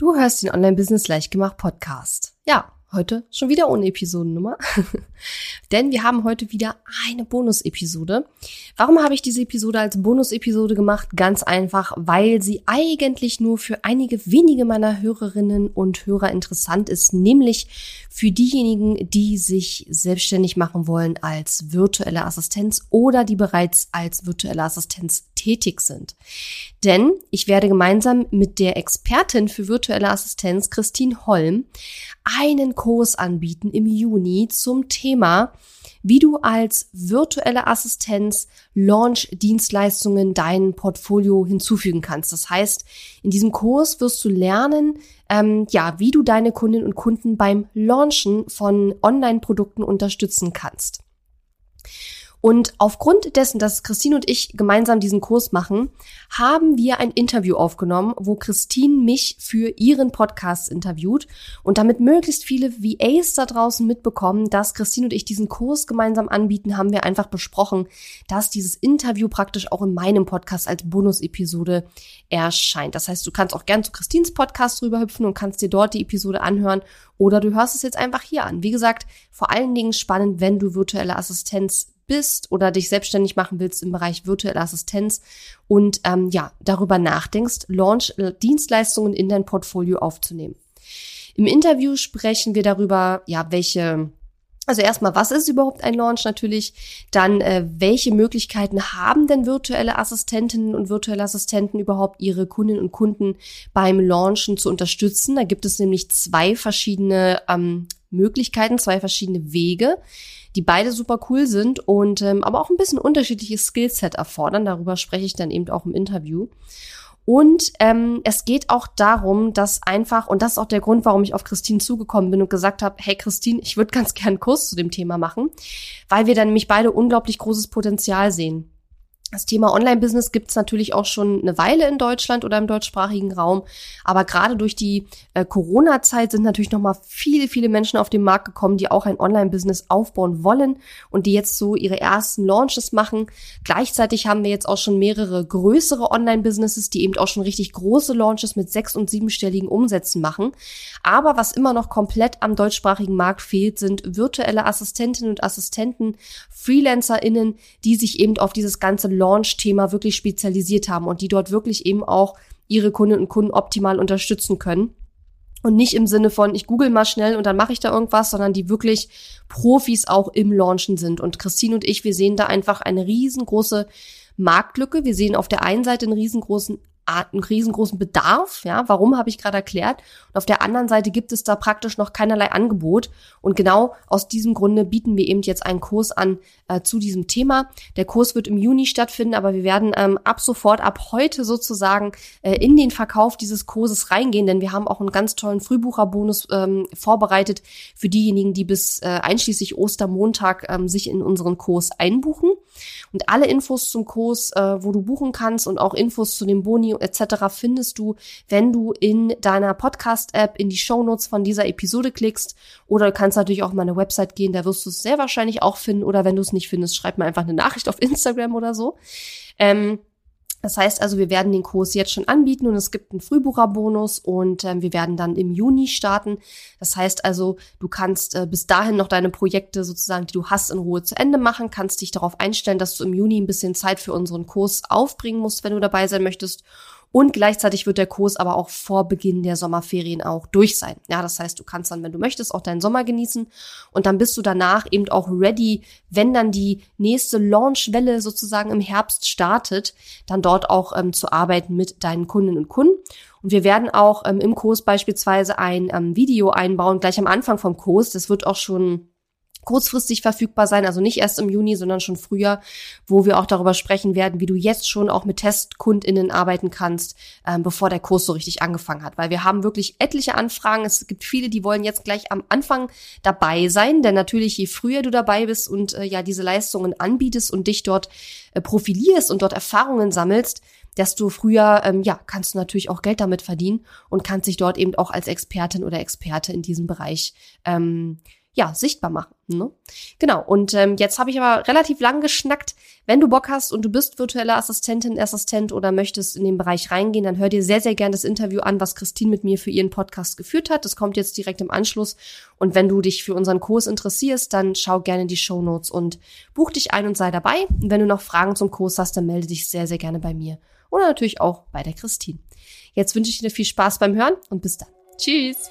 Du hörst den Online-Business Leichtgemacht Podcast. Ja, Heute schon wieder ohne Episodennummer. Denn wir haben heute wieder eine Bonus-Episode. Warum habe ich diese Episode als Bonus-Episode gemacht? Ganz einfach, weil sie eigentlich nur für einige wenige meiner Hörerinnen und Hörer interessant ist, nämlich für diejenigen, die sich selbstständig machen wollen als virtuelle Assistenz oder die bereits als virtuelle Assistenz tätig sind. Denn ich werde gemeinsam mit der Expertin für virtuelle Assistenz, Christine Holm, einen Kurs anbieten im Juni zum Thema, wie du als virtuelle Assistenz Launch-Dienstleistungen dein Portfolio hinzufügen kannst. Das heißt, in diesem Kurs wirst du lernen, ähm, ja, wie du deine Kundinnen und Kunden beim Launchen von Online-Produkten unterstützen kannst. Und aufgrund dessen, dass Christine und ich gemeinsam diesen Kurs machen, haben wir ein Interview aufgenommen, wo Christine mich für ihren Podcast interviewt und damit möglichst viele VAs da draußen mitbekommen, dass Christine und ich diesen Kurs gemeinsam anbieten, haben wir einfach besprochen, dass dieses Interview praktisch auch in meinem Podcast als Bonus-Episode erscheint. Das heißt, du kannst auch gern zu Christines Podcast rüber hüpfen und kannst dir dort die Episode anhören oder du hörst es jetzt einfach hier an. Wie gesagt, vor allen Dingen spannend, wenn du virtuelle Assistenz bist oder dich selbstständig machen willst im Bereich virtuelle Assistenz und ähm, ja, darüber nachdenkst, Launch-Dienstleistungen in dein Portfolio aufzunehmen. Im Interview sprechen wir darüber, ja, welche also erstmal, was ist überhaupt ein Launch natürlich? Dann, äh, welche Möglichkeiten haben denn virtuelle Assistentinnen und virtuelle Assistenten überhaupt ihre Kundinnen und Kunden beim Launchen zu unterstützen? Da gibt es nämlich zwei verschiedene ähm, Möglichkeiten, zwei verschiedene Wege die beide super cool sind und ähm, aber auch ein bisschen unterschiedliches Skillset erfordern. Darüber spreche ich dann eben auch im Interview. Und ähm, es geht auch darum, dass einfach, und das ist auch der Grund, warum ich auf Christine zugekommen bin und gesagt habe, hey Christine, ich würde ganz gern einen Kurs zu dem Thema machen, weil wir dann nämlich beide unglaublich großes Potenzial sehen. Das Thema Online-Business gibt es natürlich auch schon eine Weile in Deutschland oder im deutschsprachigen Raum. Aber gerade durch die äh, Corona-Zeit sind natürlich noch mal viele, viele Menschen auf den Markt gekommen, die auch ein Online-Business aufbauen wollen und die jetzt so ihre ersten Launches machen. Gleichzeitig haben wir jetzt auch schon mehrere größere Online-Businesses, die eben auch schon richtig große Launches mit sechs- und siebenstelligen Umsätzen machen. Aber was immer noch komplett am deutschsprachigen Markt fehlt, sind virtuelle Assistentinnen und Assistenten, FreelancerInnen, die sich eben auf dieses ganze Launch-Thema wirklich spezialisiert haben und die dort wirklich eben auch ihre Kundinnen und Kunden optimal unterstützen können. Und nicht im Sinne von, ich google mal schnell und dann mache ich da irgendwas, sondern die wirklich Profis auch im Launchen sind. Und Christine und ich, wir sehen da einfach eine riesengroße Marktlücke. Wir sehen auf der einen Seite einen riesengroßen einen riesengroßen Bedarf, ja, warum habe ich gerade erklärt. Und auf der anderen Seite gibt es da praktisch noch keinerlei Angebot. Und genau aus diesem Grunde bieten wir eben jetzt einen Kurs an äh, zu diesem Thema. Der Kurs wird im Juni stattfinden, aber wir werden ähm, ab sofort, ab heute sozusagen äh, in den Verkauf dieses Kurses reingehen, denn wir haben auch einen ganz tollen Frühbucherbonus ähm, vorbereitet für diejenigen, die bis äh, einschließlich Ostermontag ähm, sich in unseren Kurs einbuchen. Und alle Infos zum Kurs, äh, wo du buchen kannst und auch Infos zu dem Boni etc. findest du, wenn du in deiner Podcast-App in die Shownotes von dieser Episode klickst. Oder du kannst natürlich auch meine Website gehen, da wirst du es sehr wahrscheinlich auch finden. Oder wenn du es nicht findest, schreib mir einfach eine Nachricht auf Instagram oder so. Ähm, das heißt also, wir werden den Kurs jetzt schon anbieten und es gibt einen Frühbucherbonus und ähm, wir werden dann im Juni starten. Das heißt also, du kannst äh, bis dahin noch deine Projekte sozusagen, die du hast, in Ruhe zu Ende machen, kannst dich darauf einstellen, dass du im Juni ein bisschen Zeit für unseren Kurs aufbringen musst, wenn du dabei sein möchtest. Und gleichzeitig wird der Kurs aber auch vor Beginn der Sommerferien auch durch sein. Ja, das heißt, du kannst dann, wenn du möchtest, auch deinen Sommer genießen. Und dann bist du danach eben auch ready, wenn dann die nächste Launchwelle sozusagen im Herbst startet, dann dort auch ähm, zu arbeiten mit deinen Kundinnen und Kunden. Und wir werden auch ähm, im Kurs beispielsweise ein ähm, Video einbauen, gleich am Anfang vom Kurs. Das wird auch schon kurzfristig verfügbar sein, also nicht erst im Juni, sondern schon früher, wo wir auch darüber sprechen werden, wie du jetzt schon auch mit TestkundInnen arbeiten kannst, ähm, bevor der Kurs so richtig angefangen hat. Weil wir haben wirklich etliche Anfragen. Es gibt viele, die wollen jetzt gleich am Anfang dabei sein, denn natürlich je früher du dabei bist und äh, ja diese Leistungen anbietest und dich dort äh, profilierst und dort Erfahrungen sammelst, desto früher ähm, ja kannst du natürlich auch Geld damit verdienen und kannst dich dort eben auch als Expertin oder Experte in diesem Bereich ähm, ja, sichtbar machen. Ne? Genau, und ähm, jetzt habe ich aber relativ lang geschnackt. Wenn du Bock hast und du bist virtuelle Assistentin, Assistent oder möchtest in den Bereich reingehen, dann hör dir sehr, sehr gern das Interview an, was Christine mit mir für ihren Podcast geführt hat. Das kommt jetzt direkt im Anschluss. Und wenn du dich für unseren Kurs interessierst, dann schau gerne in die Show Notes und buch dich ein und sei dabei. Und wenn du noch Fragen zum Kurs hast, dann melde dich sehr, sehr gerne bei mir. Oder natürlich auch bei der Christine. Jetzt wünsche ich dir viel Spaß beim Hören und bis dann. Tschüss!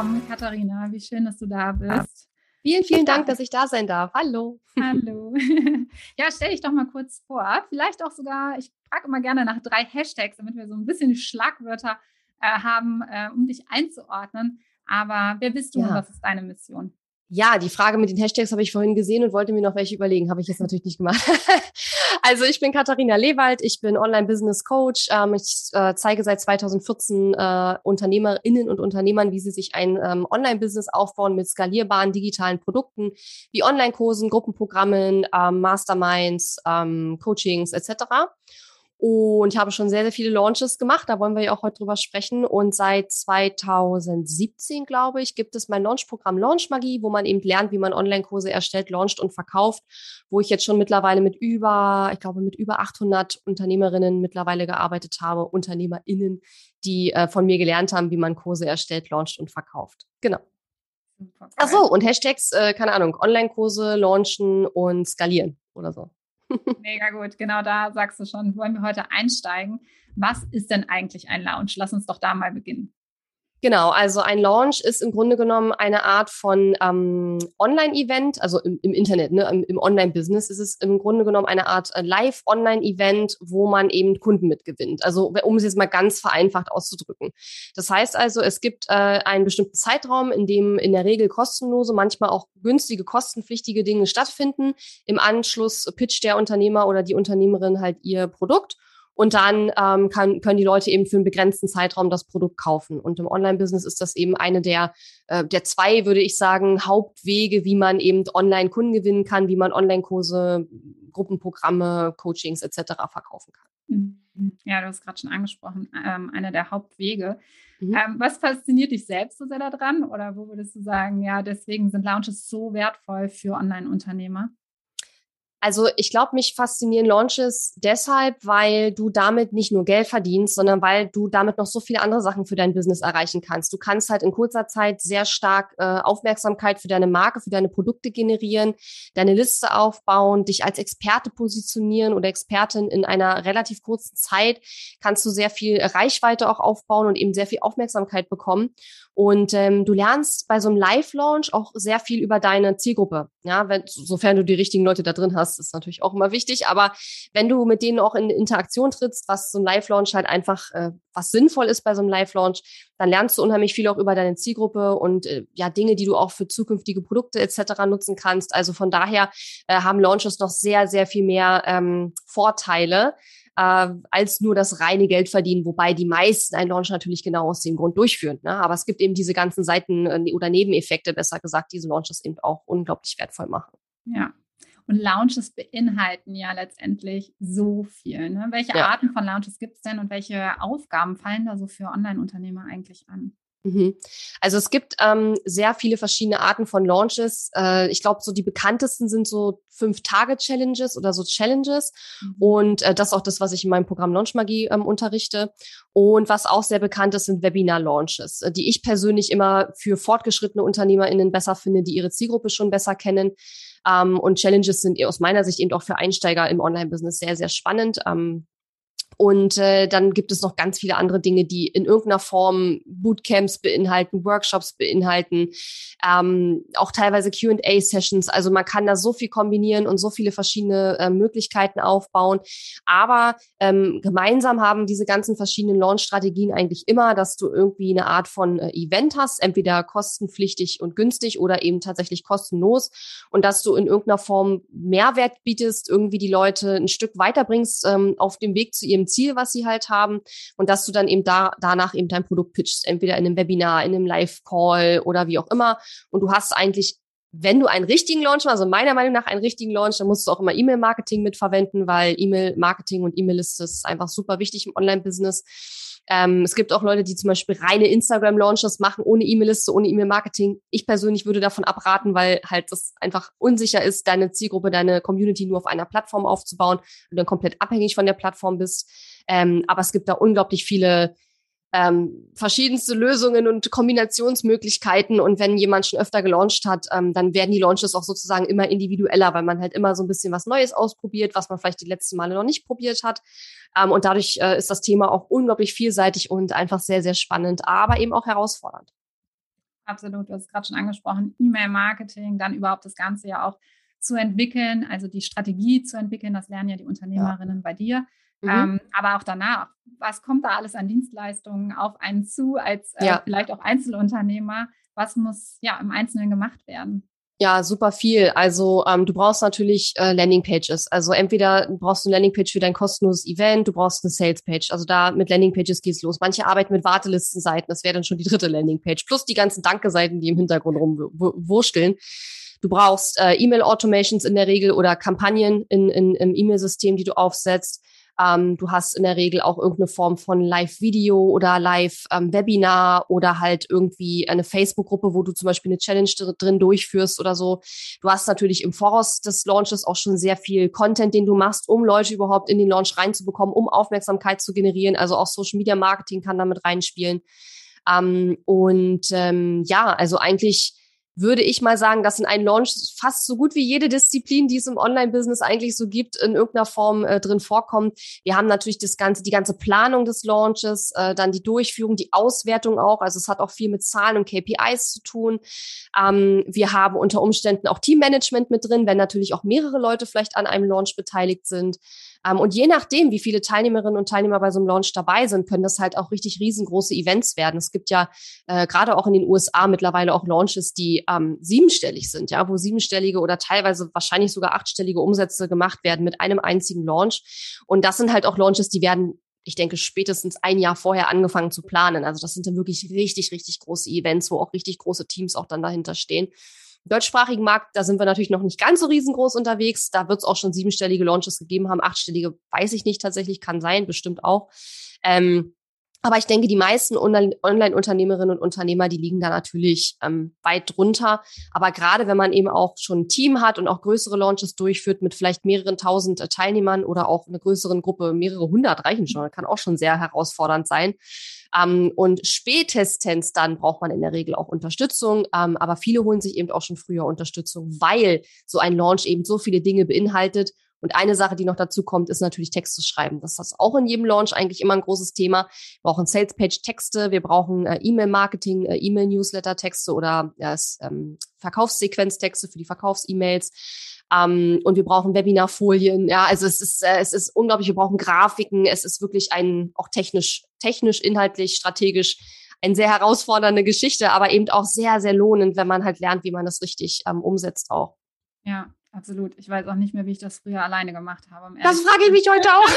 Willkommen, Katharina. Wie schön, dass du da bist. Vielen, vielen Dank, dass ich da sein darf. Hallo. Hallo. Ja, stell dich doch mal kurz vor. Vielleicht auch sogar, ich frage immer gerne nach drei Hashtags, damit wir so ein bisschen Schlagwörter äh, haben, äh, um dich einzuordnen. Aber wer bist du ja. und was ist deine Mission? Ja, die Frage mit den Hashtags habe ich vorhin gesehen und wollte mir noch welche überlegen. Habe ich jetzt natürlich nicht gemacht. Also ich bin Katharina Lewald, ich bin Online-Business-Coach. Ähm, ich äh, zeige seit 2014 äh, Unternehmerinnen und Unternehmern, wie sie sich ein ähm, Online-Business aufbauen mit skalierbaren digitalen Produkten wie Online-Kursen, Gruppenprogrammen, ähm, Masterminds, ähm, Coachings etc. Und ich habe schon sehr, sehr viele Launches gemacht. Da wollen wir ja auch heute drüber sprechen. Und seit 2017, glaube ich, gibt es mein Launchprogramm Launch Magie, wo man eben lernt, wie man Online-Kurse erstellt, launcht und verkauft, wo ich jetzt schon mittlerweile mit über, ich glaube, mit über 800 Unternehmerinnen mittlerweile gearbeitet habe, UnternehmerInnen, die äh, von mir gelernt haben, wie man Kurse erstellt, launcht und verkauft. Genau. Ach so, und Hashtags, äh, keine Ahnung, Online-Kurse launchen und skalieren oder so. Mega gut, genau da sagst du schon, wollen wir heute einsteigen. Was ist denn eigentlich ein Lounge? Lass uns doch da mal beginnen. Genau, also ein Launch ist im Grunde genommen eine Art von ähm, Online-Event, also im, im Internet, ne, im, im Online-Business ist es im Grunde genommen eine Art äh, Live-Online-Event, wo man eben Kunden mitgewinnt. Also um es jetzt mal ganz vereinfacht auszudrücken. Das heißt also, es gibt äh, einen bestimmten Zeitraum, in dem in der Regel kostenlose, manchmal auch günstige, kostenpflichtige Dinge stattfinden. Im Anschluss pitcht der Unternehmer oder die Unternehmerin halt ihr Produkt und dann ähm, kann, können die Leute eben für einen begrenzten Zeitraum das Produkt kaufen. Und im Online-Business ist das eben eine der, äh, der zwei, würde ich sagen, Hauptwege, wie man eben online Kunden gewinnen kann, wie man Online-Kurse, Gruppenprogramme, Coachings etc. verkaufen kann. Mhm. Ja, du hast gerade schon angesprochen, ähm, einer der Hauptwege. Mhm. Ähm, was fasziniert dich selbst so sehr daran? Oder wo würdest du sagen, ja, deswegen sind Launches so wertvoll für Online-Unternehmer? Also ich glaube, mich faszinieren Launches deshalb, weil du damit nicht nur Geld verdienst, sondern weil du damit noch so viele andere Sachen für dein Business erreichen kannst. Du kannst halt in kurzer Zeit sehr stark äh, Aufmerksamkeit für deine Marke, für deine Produkte generieren, deine Liste aufbauen, dich als Experte positionieren oder Expertin in einer relativ kurzen Zeit kannst du sehr viel Reichweite auch aufbauen und eben sehr viel Aufmerksamkeit bekommen. Und ähm, du lernst bei so einem Live-Launch auch sehr viel über deine Zielgruppe. Ja, wenn, sofern du die richtigen Leute da drin hast, ist natürlich auch immer wichtig. Aber wenn du mit denen auch in Interaktion trittst, was so ein Live-Launch halt einfach, äh, was sinnvoll ist bei so einem Live-Launch, dann lernst du unheimlich viel auch über deine Zielgruppe und äh, ja Dinge, die du auch für zukünftige Produkte etc. nutzen kannst. Also von daher äh, haben Launches noch sehr, sehr viel mehr ähm, Vorteile äh, als nur das reine Geld verdienen, wobei die meisten einen Launch natürlich genau aus dem Grund durchführen. Ne? Aber es gibt eben diese ganzen Seiten äh, oder Nebeneffekte, besser gesagt, diese Launches eben auch unglaublich wertvoll machen. Ja. Und Launches beinhalten ja letztendlich so viel. Ne? Welche ja. Arten von Launches gibt es denn und welche Aufgaben fallen da so für Online-Unternehmer eigentlich an? Mhm. Also es gibt ähm, sehr viele verschiedene Arten von Launches. Äh, ich glaube, so die bekanntesten sind so fünf Tage Challenges oder so Challenges. Mhm. Und äh, das ist auch das, was ich in meinem Programm Launch Magie ähm, unterrichte. Und was auch sehr bekannt ist, sind Webinar Launches, äh, die ich persönlich immer für fortgeschrittene UnternehmerInnen besser finde, die ihre Zielgruppe schon besser kennen. Ähm, und Challenges sind aus meiner Sicht eben auch für Einsteiger im Online-Business sehr, sehr spannend. Ähm, und äh, dann gibt es noch ganz viele andere Dinge, die in irgendeiner Form Bootcamps beinhalten, Workshops beinhalten, ähm, auch teilweise QA-Sessions. Also man kann da so viel kombinieren und so viele verschiedene äh, Möglichkeiten aufbauen. Aber ähm, gemeinsam haben diese ganzen verschiedenen Launch-Strategien eigentlich immer, dass du irgendwie eine Art von äh, Event hast, entweder kostenpflichtig und günstig oder eben tatsächlich kostenlos und dass du in irgendeiner Form Mehrwert bietest, irgendwie die Leute ein Stück weiterbringst ähm, auf dem Weg zu ihrem Ziel, was sie halt haben und dass du dann eben da, danach eben dein Produkt pitchst, entweder in einem Webinar, in einem Live-Call oder wie auch immer und du hast eigentlich wenn du einen richtigen Launch machst, also meiner Meinung nach einen richtigen Launch, dann musst du auch immer E-Mail-Marketing mitverwenden, weil E-Mail-Marketing und E-Mail-Liste ist einfach super wichtig im Online-Business. Ähm, es gibt auch Leute, die zum Beispiel reine Instagram-Launches machen, ohne E-Mail-Liste, ohne E-Mail-Marketing. Ich persönlich würde davon abraten, weil halt das einfach unsicher ist, deine Zielgruppe, deine Community nur auf einer Plattform aufzubauen und dann komplett abhängig von der Plattform bist. Ähm, aber es gibt da unglaublich viele ähm, verschiedenste Lösungen und Kombinationsmöglichkeiten. Und wenn jemand schon öfter gelauncht hat, ähm, dann werden die Launches auch sozusagen immer individueller, weil man halt immer so ein bisschen was Neues ausprobiert, was man vielleicht die letzten Male noch nicht probiert hat. Ähm, und dadurch äh, ist das Thema auch unglaublich vielseitig und einfach sehr, sehr spannend, aber eben auch herausfordernd. Absolut, du hast es gerade schon angesprochen, E-Mail-Marketing, dann überhaupt das Ganze ja auch zu entwickeln, also die Strategie zu entwickeln, das lernen ja die Unternehmerinnen ja. bei dir. Mhm. Ähm, aber auch danach, was kommt da alles an Dienstleistungen auf einen zu, als äh, ja. vielleicht auch Einzelunternehmer? Was muss ja im Einzelnen gemacht werden? Ja, super viel. Also ähm, du brauchst natürlich äh, Landingpages. Also entweder brauchst du eine Landingpage für dein kostenloses Event, du brauchst eine Salespage. Also da mit Landingpages geht's los. Manche arbeiten mit Wartelistenseiten, das wäre dann schon die dritte Landingpage. Plus die ganzen Danke-Seiten, die im Hintergrund rumwursteln. Du brauchst äh, E-Mail-Automations in der Regel oder Kampagnen in, in, im E-Mail-System, die du aufsetzt. Ähm, du hast in der Regel auch irgendeine Form von Live-Video oder Live-Webinar ähm, oder halt irgendwie eine Facebook-Gruppe, wo du zum Beispiel eine Challenge drin durchführst oder so. Du hast natürlich im Voraus des Launches auch schon sehr viel Content, den du machst, um Leute überhaupt in den Launch reinzubekommen, um Aufmerksamkeit zu generieren. Also auch Social Media Marketing kann damit reinspielen. Ähm, und ähm, ja, also eigentlich würde ich mal sagen, dass in einem Launch fast so gut wie jede Disziplin, die es im Online-Business eigentlich so gibt, in irgendeiner Form äh, drin vorkommt. Wir haben natürlich das ganze, die ganze Planung des Launches, äh, dann die Durchführung, die Auswertung auch. Also es hat auch viel mit Zahlen und KPIs zu tun. Ähm, wir haben unter Umständen auch Teammanagement mit drin, wenn natürlich auch mehrere Leute vielleicht an einem Launch beteiligt sind. Ähm, und je nachdem, wie viele Teilnehmerinnen und Teilnehmer bei so einem Launch dabei sind, können das halt auch richtig riesengroße Events werden. Es gibt ja äh, gerade auch in den USA mittlerweile auch Launches, die ähm, siebenstellig sind, ja, wo siebenstellige oder teilweise wahrscheinlich sogar achtstellige Umsätze gemacht werden mit einem einzigen Launch. Und das sind halt auch Launches, die werden ich denke, spätestens ein Jahr vorher angefangen zu planen. Also das sind dann wirklich richtig, richtig große Events, wo auch richtig große Teams auch dann dahinter stehen deutschsprachigen Markt, da sind wir natürlich noch nicht ganz so riesengroß unterwegs. Da wird es auch schon siebenstellige Launches gegeben haben. Achtstellige weiß ich nicht tatsächlich, kann sein, bestimmt auch. Ähm, aber ich denke, die meisten Online-Unternehmerinnen und Unternehmer, die liegen da natürlich ähm, weit drunter. Aber gerade wenn man eben auch schon ein Team hat und auch größere Launches durchführt mit vielleicht mehreren tausend äh, Teilnehmern oder auch einer größeren Gruppe, mehrere hundert reichen schon, kann auch schon sehr herausfordernd sein. Ähm, und spätestens dann braucht man in der Regel auch Unterstützung. Ähm, aber viele holen sich eben auch schon früher Unterstützung, weil so ein Launch eben so viele Dinge beinhaltet und eine Sache, die noch dazu kommt, ist natürlich Texte schreiben. Das ist auch in jedem Launch eigentlich immer ein großes Thema. Wir brauchen Salespage-Texte, wir brauchen äh, E-Mail-Marketing, äh, E-Mail-Newsletter-Texte oder äh, ähm, Verkaufssequenztexte für die Verkaufs-E-Mails. Ähm, und wir brauchen Webinarfolien. Ja, also es ist, äh, es ist unglaublich. Wir brauchen Grafiken. Es ist wirklich ein, auch technisch, technisch, inhaltlich, strategisch eine sehr herausfordernde Geschichte, aber eben auch sehr, sehr lohnend, wenn man halt lernt, wie man das richtig ähm, umsetzt auch. Ja, absolut. Ich weiß auch nicht mehr, wie ich das früher alleine gemacht habe. das frage ich mich heute auch.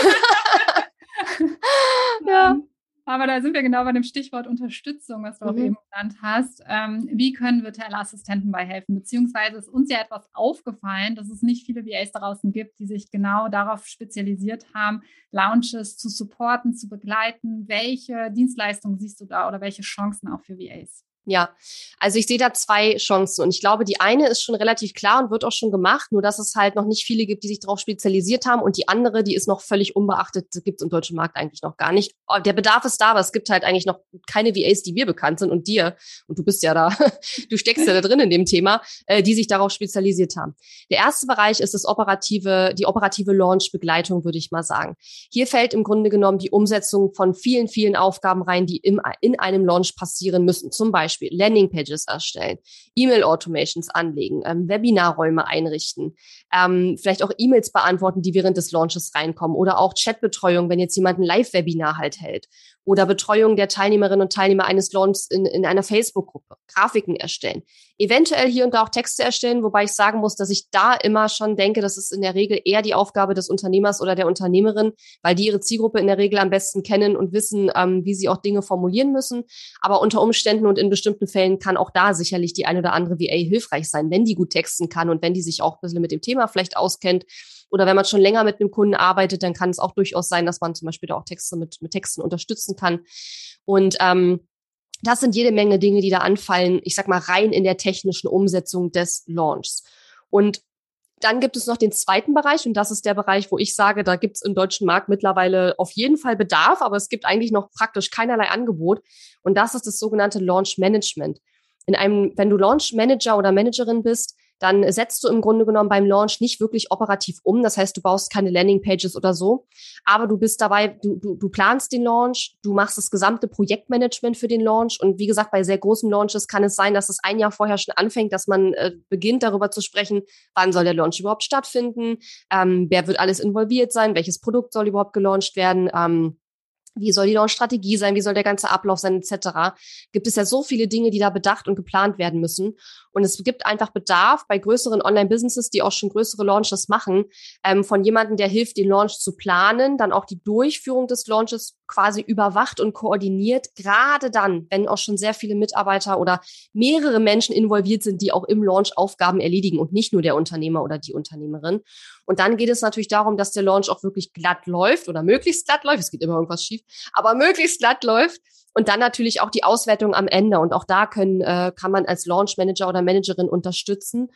ja. Aber da sind wir genau bei dem Stichwort Unterstützung, was du mhm. auch eben genannt hast. Ähm, wie können virtuelle Assistenten bei helfen? Beziehungsweise ist uns ja etwas aufgefallen, dass es nicht viele VAs draußen gibt, die sich genau darauf spezialisiert haben, Launches zu supporten, zu begleiten. Welche Dienstleistungen siehst du da oder welche Chancen auch für VAs? Ja, also ich sehe da zwei Chancen und ich glaube, die eine ist schon relativ klar und wird auch schon gemacht, nur dass es halt noch nicht viele gibt, die sich darauf spezialisiert haben und die andere, die ist noch völlig unbeachtet, gibt es im deutschen Markt eigentlich noch gar nicht. Oh, der Bedarf ist da, aber es gibt halt eigentlich noch keine VAs, die mir bekannt sind und dir, und du bist ja da, du steckst ja da drin in dem Thema, äh, die sich darauf spezialisiert haben. Der erste Bereich ist das operative, die operative Launch-Begleitung, würde ich mal sagen. Hier fällt im Grunde genommen die Umsetzung von vielen, vielen Aufgaben rein, die im, in einem Launch passieren müssen. Zum Beispiel Beispiel Landingpages erstellen, E-Mail-Automations anlegen, ähm, Webinarräume einrichten, ähm, vielleicht auch E-Mails beantworten, die während des Launches reinkommen oder auch Chatbetreuung, wenn jetzt jemand ein Live-Webinar halt hält oder Betreuung der Teilnehmerinnen und Teilnehmer eines Launches in, in einer Facebook-Gruppe, Grafiken erstellen, eventuell hier und da auch Texte erstellen, wobei ich sagen muss, dass ich da immer schon denke, das ist in der Regel eher die Aufgabe des Unternehmers oder der Unternehmerin, weil die ihre Zielgruppe in der Regel am besten kennen und wissen, ähm, wie sie auch Dinge formulieren müssen. Aber unter Umständen und in bestimmten Fällen kann auch da sicherlich die eine oder andere VA hilfreich sein, wenn die gut texten kann und wenn die sich auch ein bisschen mit dem Thema vielleicht auskennt oder wenn man schon länger mit einem Kunden arbeitet, dann kann es auch durchaus sein, dass man zum Beispiel da auch Texte mit, mit Texten unterstützen kann. Und ähm, das sind jede Menge Dinge, die da anfallen, ich sag mal, rein in der technischen Umsetzung des Launchs. Und dann gibt es noch den zweiten Bereich und das ist der Bereich, wo ich sage, da gibt es im deutschen Markt mittlerweile auf jeden Fall Bedarf, aber es gibt eigentlich noch praktisch keinerlei Angebot. Und das ist das sogenannte Launch Management. In einem, wenn du Launch Manager oder Managerin bist, dann setzt du im Grunde genommen beim Launch nicht wirklich operativ um. Das heißt, du baust keine Landingpages oder so, aber du bist dabei, du, du, du planst den Launch, du machst das gesamte Projektmanagement für den Launch und wie gesagt, bei sehr großen Launches kann es sein, dass es ein Jahr vorher schon anfängt, dass man äh, beginnt darüber zu sprechen, wann soll der Launch überhaupt stattfinden, ähm, wer wird alles involviert sein, welches Produkt soll überhaupt gelauncht werden. Ähm, wie soll die Launch-Strategie sein, wie soll der ganze Ablauf sein, etc. Gibt es ja so viele Dinge, die da bedacht und geplant werden müssen. Und es gibt einfach Bedarf bei größeren Online-Businesses, die auch schon größere Launches machen, ähm, von jemandem, der hilft, den Launch zu planen, dann auch die Durchführung des Launches quasi überwacht und koordiniert, gerade dann, wenn auch schon sehr viele Mitarbeiter oder mehrere Menschen involviert sind, die auch im Launch Aufgaben erledigen und nicht nur der Unternehmer oder die Unternehmerin. Und dann geht es natürlich darum, dass der Launch auch wirklich glatt läuft oder möglichst glatt läuft. Es geht immer irgendwas schief, aber möglichst glatt läuft und dann natürlich auch die Auswertung am Ende. Und auch da können, äh, kann man als Launch Manager oder Managerin unterstützen.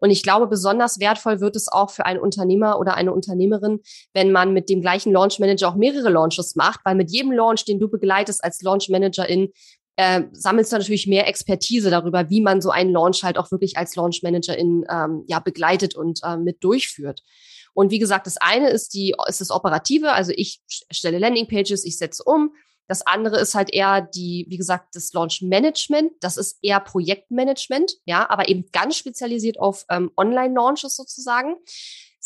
Und ich glaube, besonders wertvoll wird es auch für einen Unternehmer oder eine Unternehmerin, wenn man mit dem gleichen Launch Manager auch mehrere Launches macht, weil mit jedem Launch, den du begleitest als Launch Managerin, äh, sammelst du natürlich mehr Expertise darüber, wie man so einen Launch halt auch wirklich als Launch Managerin ähm, ja begleitet und äh, mit durchführt. Und wie gesagt, das eine ist die ist das operative, also ich stelle Landingpages, ich setze um. Das andere ist halt eher die, wie gesagt, das Launch Management. Das ist eher Projektmanagement, ja, aber eben ganz spezialisiert auf ähm, Online-Launches sozusagen.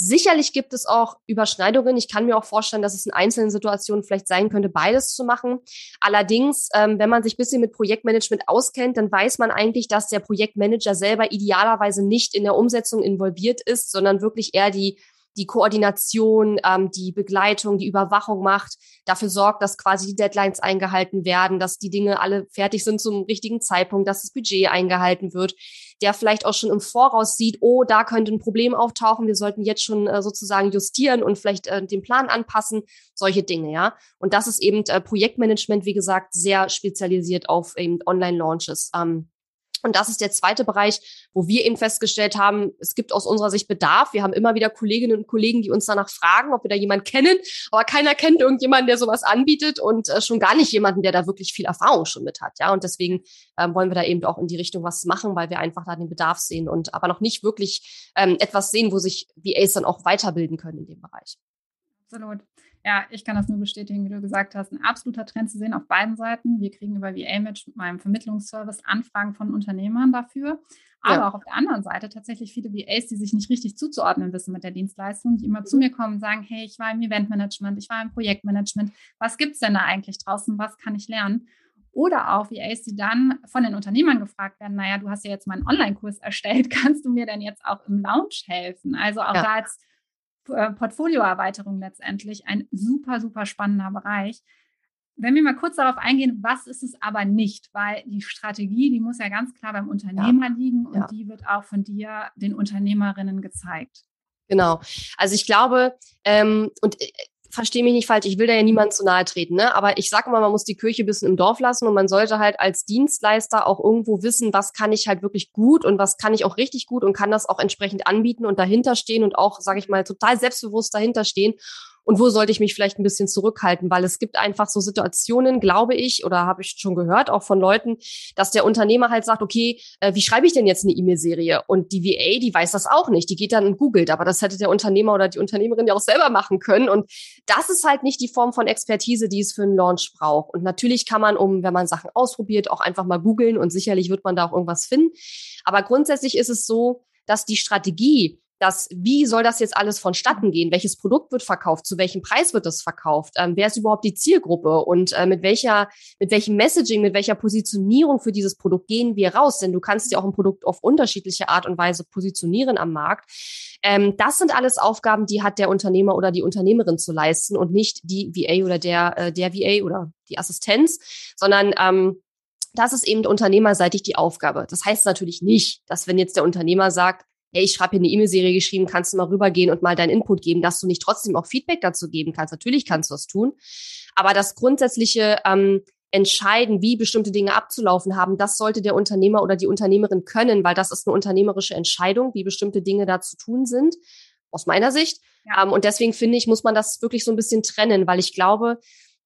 Sicherlich gibt es auch Überschneidungen. Ich kann mir auch vorstellen, dass es in einzelnen Situationen vielleicht sein könnte, beides zu machen. Allerdings, ähm, wenn man sich bisschen mit Projektmanagement auskennt, dann weiß man eigentlich, dass der Projektmanager selber idealerweise nicht in der Umsetzung involviert ist, sondern wirklich eher die die Koordination, ähm, die Begleitung, die Überwachung macht, dafür sorgt, dass quasi die Deadlines eingehalten werden, dass die Dinge alle fertig sind zum richtigen Zeitpunkt, dass das Budget eingehalten wird, der vielleicht auch schon im Voraus sieht, oh, da könnte ein Problem auftauchen, wir sollten jetzt schon äh, sozusagen justieren und vielleicht äh, den Plan anpassen, solche Dinge, ja. Und das ist eben äh, Projektmanagement, wie gesagt, sehr spezialisiert auf eben Online-Launches. Ähm, und das ist der zweite Bereich, wo wir eben festgestellt haben, es gibt aus unserer Sicht Bedarf. Wir haben immer wieder Kolleginnen und Kollegen, die uns danach fragen, ob wir da jemanden kennen. Aber keiner kennt irgendjemanden, der sowas anbietet und äh, schon gar nicht jemanden, der da wirklich viel Erfahrung schon mit hat. Ja, und deswegen ähm, wollen wir da eben auch in die Richtung was machen, weil wir einfach da den Bedarf sehen und aber noch nicht wirklich ähm, etwas sehen, wo sich VAs dann auch weiterbilden können in dem Bereich. Absolut. Ja, ich kann das nur bestätigen, wie du gesagt hast. Ein absoluter Trend zu sehen auf beiden Seiten. Wir kriegen über VA-Match mit meinem Vermittlungsservice Anfragen von Unternehmern dafür. Aber ja. auch auf der anderen Seite tatsächlich viele VAs, die sich nicht richtig zuzuordnen wissen mit der Dienstleistung, die immer zu mhm. mir kommen und sagen, hey, ich war im Eventmanagement, ich war im Projektmanagement. Was gibt es denn da eigentlich draußen? Was kann ich lernen? Oder auch VAs, die dann von den Unternehmern gefragt werden, naja, du hast ja jetzt meinen Online-Kurs erstellt, kannst du mir denn jetzt auch im Launch helfen? Also auch ja. da jetzt äh, Portfolioerweiterung letztendlich ein super, super spannender Bereich. Wenn wir mal kurz darauf eingehen, was ist es aber nicht, weil die Strategie, die muss ja ganz klar beim Unternehmer ja. liegen und ja. die wird auch von dir den Unternehmerinnen gezeigt. Genau. Also ich glaube, ähm, und äh, verstehe mich nicht falsch, ich will da ja niemand zu nahe treten, ne? Aber ich sage mal, man muss die Kirche ein bisschen im Dorf lassen und man sollte halt als Dienstleister auch irgendwo wissen, was kann ich halt wirklich gut und was kann ich auch richtig gut und kann das auch entsprechend anbieten und dahinter stehen und auch, sage ich mal, total selbstbewusst dahinter stehen und wo sollte ich mich vielleicht ein bisschen zurückhalten, weil es gibt einfach so Situationen, glaube ich, oder habe ich schon gehört, auch von Leuten, dass der Unternehmer halt sagt, okay, äh, wie schreibe ich denn jetzt eine E-Mail-Serie? Und die VA, die weiß das auch nicht, die geht dann und googelt, aber das hätte der Unternehmer oder die Unternehmerin ja auch selber machen können und das ist halt nicht die Form von Expertise, die es für einen Launch braucht. Und natürlich kann man, um, wenn man Sachen ausprobiert, auch einfach mal googeln und sicherlich wird man da auch irgendwas finden. Aber grundsätzlich ist es so, dass die Strategie, dass wie soll das jetzt alles vonstatten gehen? Welches Produkt wird verkauft? Zu welchem Preis wird das verkauft? Ähm, wer ist überhaupt die Zielgruppe? Und äh, mit welcher, mit welchem Messaging, mit welcher Positionierung für dieses Produkt gehen wir raus? Denn du kannst ja auch ein Produkt auf unterschiedliche Art und Weise positionieren am Markt. Ähm, das sind alles Aufgaben, die hat der Unternehmer oder die Unternehmerin zu leisten und nicht die VA oder der, äh, der VA oder die Assistenz, sondern ähm, das ist eben unternehmerseitig die Aufgabe. Das heißt natürlich nicht, dass wenn jetzt der Unternehmer sagt, hey, ich schreibe hier eine E-Mail-Serie geschrieben, kannst du mal rübergehen und mal deinen Input geben, dass du nicht trotzdem auch Feedback dazu geben kannst. Natürlich kannst du das tun. Aber das grundsätzliche ähm, Entscheiden, wie bestimmte Dinge abzulaufen haben, das sollte der Unternehmer oder die Unternehmerin können, weil das ist eine unternehmerische Entscheidung, wie bestimmte Dinge da zu tun sind, aus meiner Sicht. Ja. Ähm, und deswegen finde ich, muss man das wirklich so ein bisschen trennen, weil ich glaube,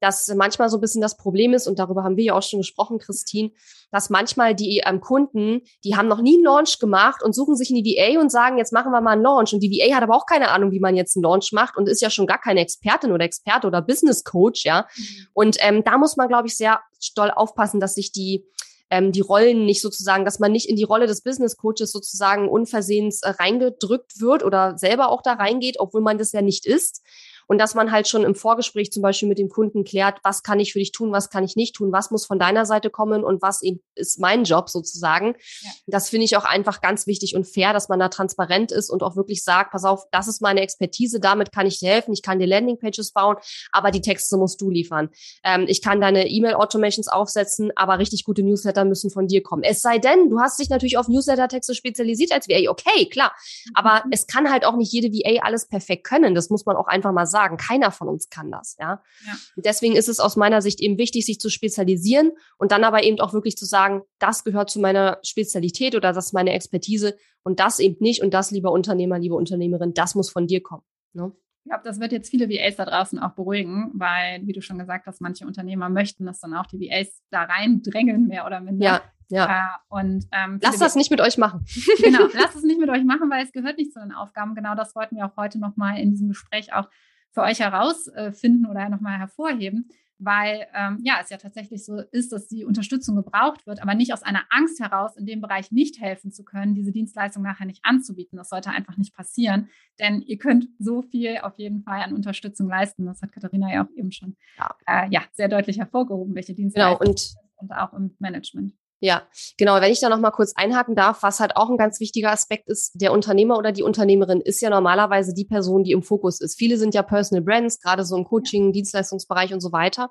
dass manchmal so ein bisschen das Problem ist, und darüber haben wir ja auch schon gesprochen, Christine, dass manchmal die ähm, Kunden, die haben noch nie einen Launch gemacht und suchen sich in die VA und sagen, jetzt machen wir mal einen Launch. Und die VA hat aber auch keine Ahnung, wie man jetzt einen Launch macht und ist ja schon gar keine Expertin oder Experte oder Business Coach, ja. Mhm. Und ähm, da muss man, glaube ich, sehr doll aufpassen, dass sich die ähm, die Rollen nicht sozusagen, dass man nicht in die Rolle des Business Coaches sozusagen unversehens äh, reingedrückt wird oder selber auch da reingeht, obwohl man das ja nicht ist und dass man halt schon im Vorgespräch zum Beispiel mit dem Kunden klärt, was kann ich für dich tun, was kann ich nicht tun, was muss von deiner Seite kommen und was ist mein Job sozusagen. Ja. Das finde ich auch einfach ganz wichtig und fair, dass man da transparent ist und auch wirklich sagt, pass auf, das ist meine Expertise, damit kann ich dir helfen, ich kann dir Landingpages bauen, aber die Texte musst du liefern. Ähm, ich kann deine E-Mail-Automations aufsetzen, aber richtig gute Newsletter müssen von dir kommen. Es sei denn, du hast dich natürlich auf Newsletter-Texte spezialisiert als VA, okay, klar, aber mhm. es kann halt auch nicht jede VA alles perfekt können, das muss man auch einfach mal sagen sagen. Keiner von uns kann das, ja. ja. Und deswegen ist es aus meiner Sicht eben wichtig, sich zu spezialisieren und dann aber eben auch wirklich zu sagen, das gehört zu meiner Spezialität oder das ist meine Expertise und das eben nicht und das, lieber Unternehmer, liebe Unternehmerin, das muss von dir kommen. Ne? Ich glaube, das wird jetzt viele VAs da draußen auch beruhigen, weil, wie du schon gesagt hast, manche Unternehmer möchten, dass dann auch die VAs da reindrängeln, mehr oder minder. Ja, ja. Äh, und, ähm, lasst das nicht mit euch machen. genau, lasst es nicht mit euch machen, weil es gehört nicht zu den Aufgaben. Genau das wollten wir auch heute nochmal in diesem Gespräch auch für euch herausfinden oder nochmal hervorheben, weil ähm, ja, es ja tatsächlich so ist, dass die Unterstützung gebraucht wird, aber nicht aus einer Angst heraus, in dem Bereich nicht helfen zu können, diese Dienstleistung nachher nicht anzubieten. Das sollte einfach nicht passieren, denn ihr könnt so viel auf jeden Fall an Unterstützung leisten. Das hat Katharina ja auch eben schon ja, äh, ja sehr deutlich hervorgehoben, welche Dienstleistungen genau, und, und auch im Management. Ja, genau. Wenn ich da noch mal kurz einhaken darf, was halt auch ein ganz wichtiger Aspekt ist, der Unternehmer oder die Unternehmerin ist ja normalerweise die Person, die im Fokus ist. Viele sind ja Personal Brands, gerade so im Coaching, Dienstleistungsbereich und so weiter.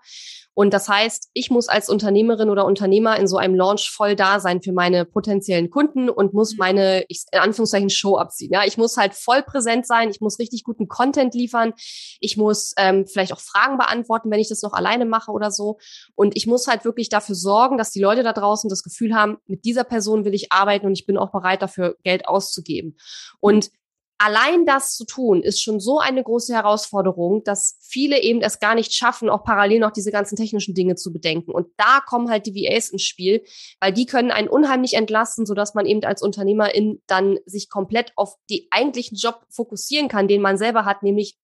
Und das heißt, ich muss als Unternehmerin oder Unternehmer in so einem Launch voll da sein für meine potenziellen Kunden und muss mhm. meine, ich, in Anführungszeichen, Show abziehen. Ja, ich muss halt voll präsent sein. Ich muss richtig guten Content liefern. Ich muss ähm, vielleicht auch Fragen beantworten, wenn ich das noch alleine mache oder so. Und ich muss halt wirklich dafür sorgen, dass die Leute da draußen das Gefühl haben, mit dieser Person will ich arbeiten und ich bin auch bereit dafür Geld auszugeben. Und allein das zu tun, ist schon so eine große Herausforderung, dass viele eben es gar nicht schaffen, auch parallel noch diese ganzen technischen Dinge zu bedenken. Und da kommen halt die VAs ins Spiel, weil die können einen unheimlich entlasten, sodass man eben als Unternehmerin dann sich komplett auf die eigentlichen Job fokussieren kann, den man selber hat, nämlich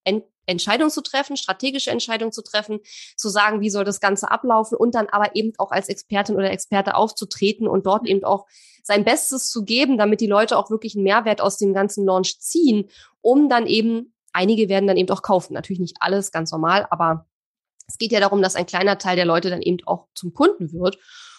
Entscheidungen zu treffen, strategische Entscheidungen zu treffen, zu sagen, wie soll das Ganze ablaufen und dann aber eben auch als Expertin oder Experte aufzutreten und dort eben auch sein Bestes zu geben, damit die Leute auch wirklich einen Mehrwert aus dem ganzen Launch ziehen, um dann eben, einige werden dann eben auch kaufen. Natürlich nicht alles, ganz normal, aber es geht ja darum, dass ein kleiner Teil der Leute dann eben auch zum Kunden wird.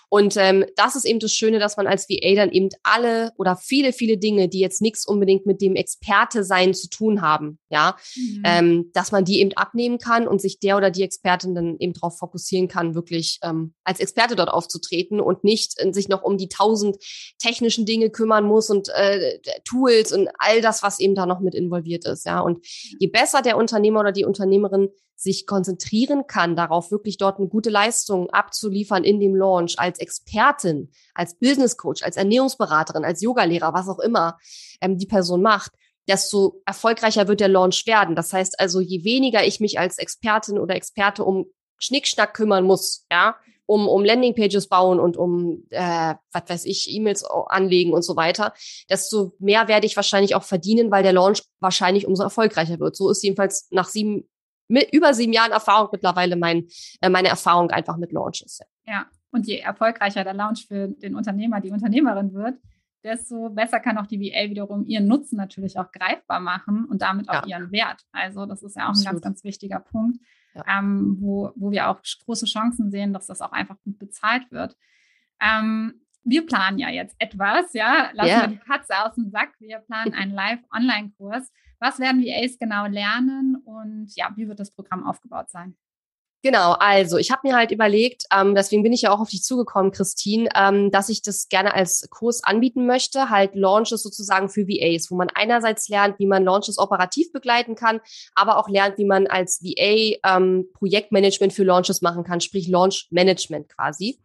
Und ähm, das ist eben das Schöne, dass man als VA dann eben alle oder viele, viele Dinge, die jetzt nichts unbedingt mit dem Experte-Sein zu tun haben, ja, mhm. ähm, dass man die eben abnehmen kann und sich der oder die Expertin dann eben darauf fokussieren kann, wirklich ähm, als Experte dort aufzutreten und nicht äh, sich noch um die tausend technischen Dinge kümmern muss und äh, Tools und all das, was eben da noch mit involviert ist, ja. Und je besser der Unternehmer oder die Unternehmerin sich konzentrieren kann, darauf wirklich dort eine gute Leistung abzuliefern in dem Launch als Expertin, als Business Coach, als Ernährungsberaterin, als Yogalehrer, was auch immer ähm, die Person macht, desto erfolgreicher wird der Launch werden. Das heißt also, je weniger ich mich als Expertin oder Experte um Schnickschnack kümmern muss, ja, um, um Landingpages bauen und um, äh, was weiß ich, E-Mails anlegen und so weiter, desto mehr werde ich wahrscheinlich auch verdienen, weil der Launch wahrscheinlich umso erfolgreicher wird. So ist jedenfalls nach sieben, mit, über sieben Jahren Erfahrung mittlerweile mein, äh, meine Erfahrung einfach mit Launches. Ja, und je erfolgreicher der Launch für den Unternehmer, die Unternehmerin wird, desto besser kann auch die VA wiederum ihren Nutzen natürlich auch greifbar machen und damit auch ja. ihren Wert. Also das ist ja auch Absolut. ein ganz, ganz wichtiger Punkt ja. ähm, wo, wo wir auch große Chancen sehen, dass das auch einfach gut bezahlt wird. Ähm, wir planen ja jetzt etwas, ja, lassen yeah. wir die Katze aus dem Sack. Wir planen einen Live-Online-Kurs. Was werden VAs genau lernen und ja, wie wird das Programm aufgebaut sein? Genau, also ich habe mir halt überlegt, ähm, deswegen bin ich ja auch auf dich zugekommen, Christine, ähm, dass ich das gerne als Kurs anbieten möchte, halt Launches sozusagen für VAs, wo man einerseits lernt, wie man Launches operativ begleiten kann, aber auch lernt, wie man als VA ähm, Projektmanagement für Launches machen kann, sprich Launch Management quasi.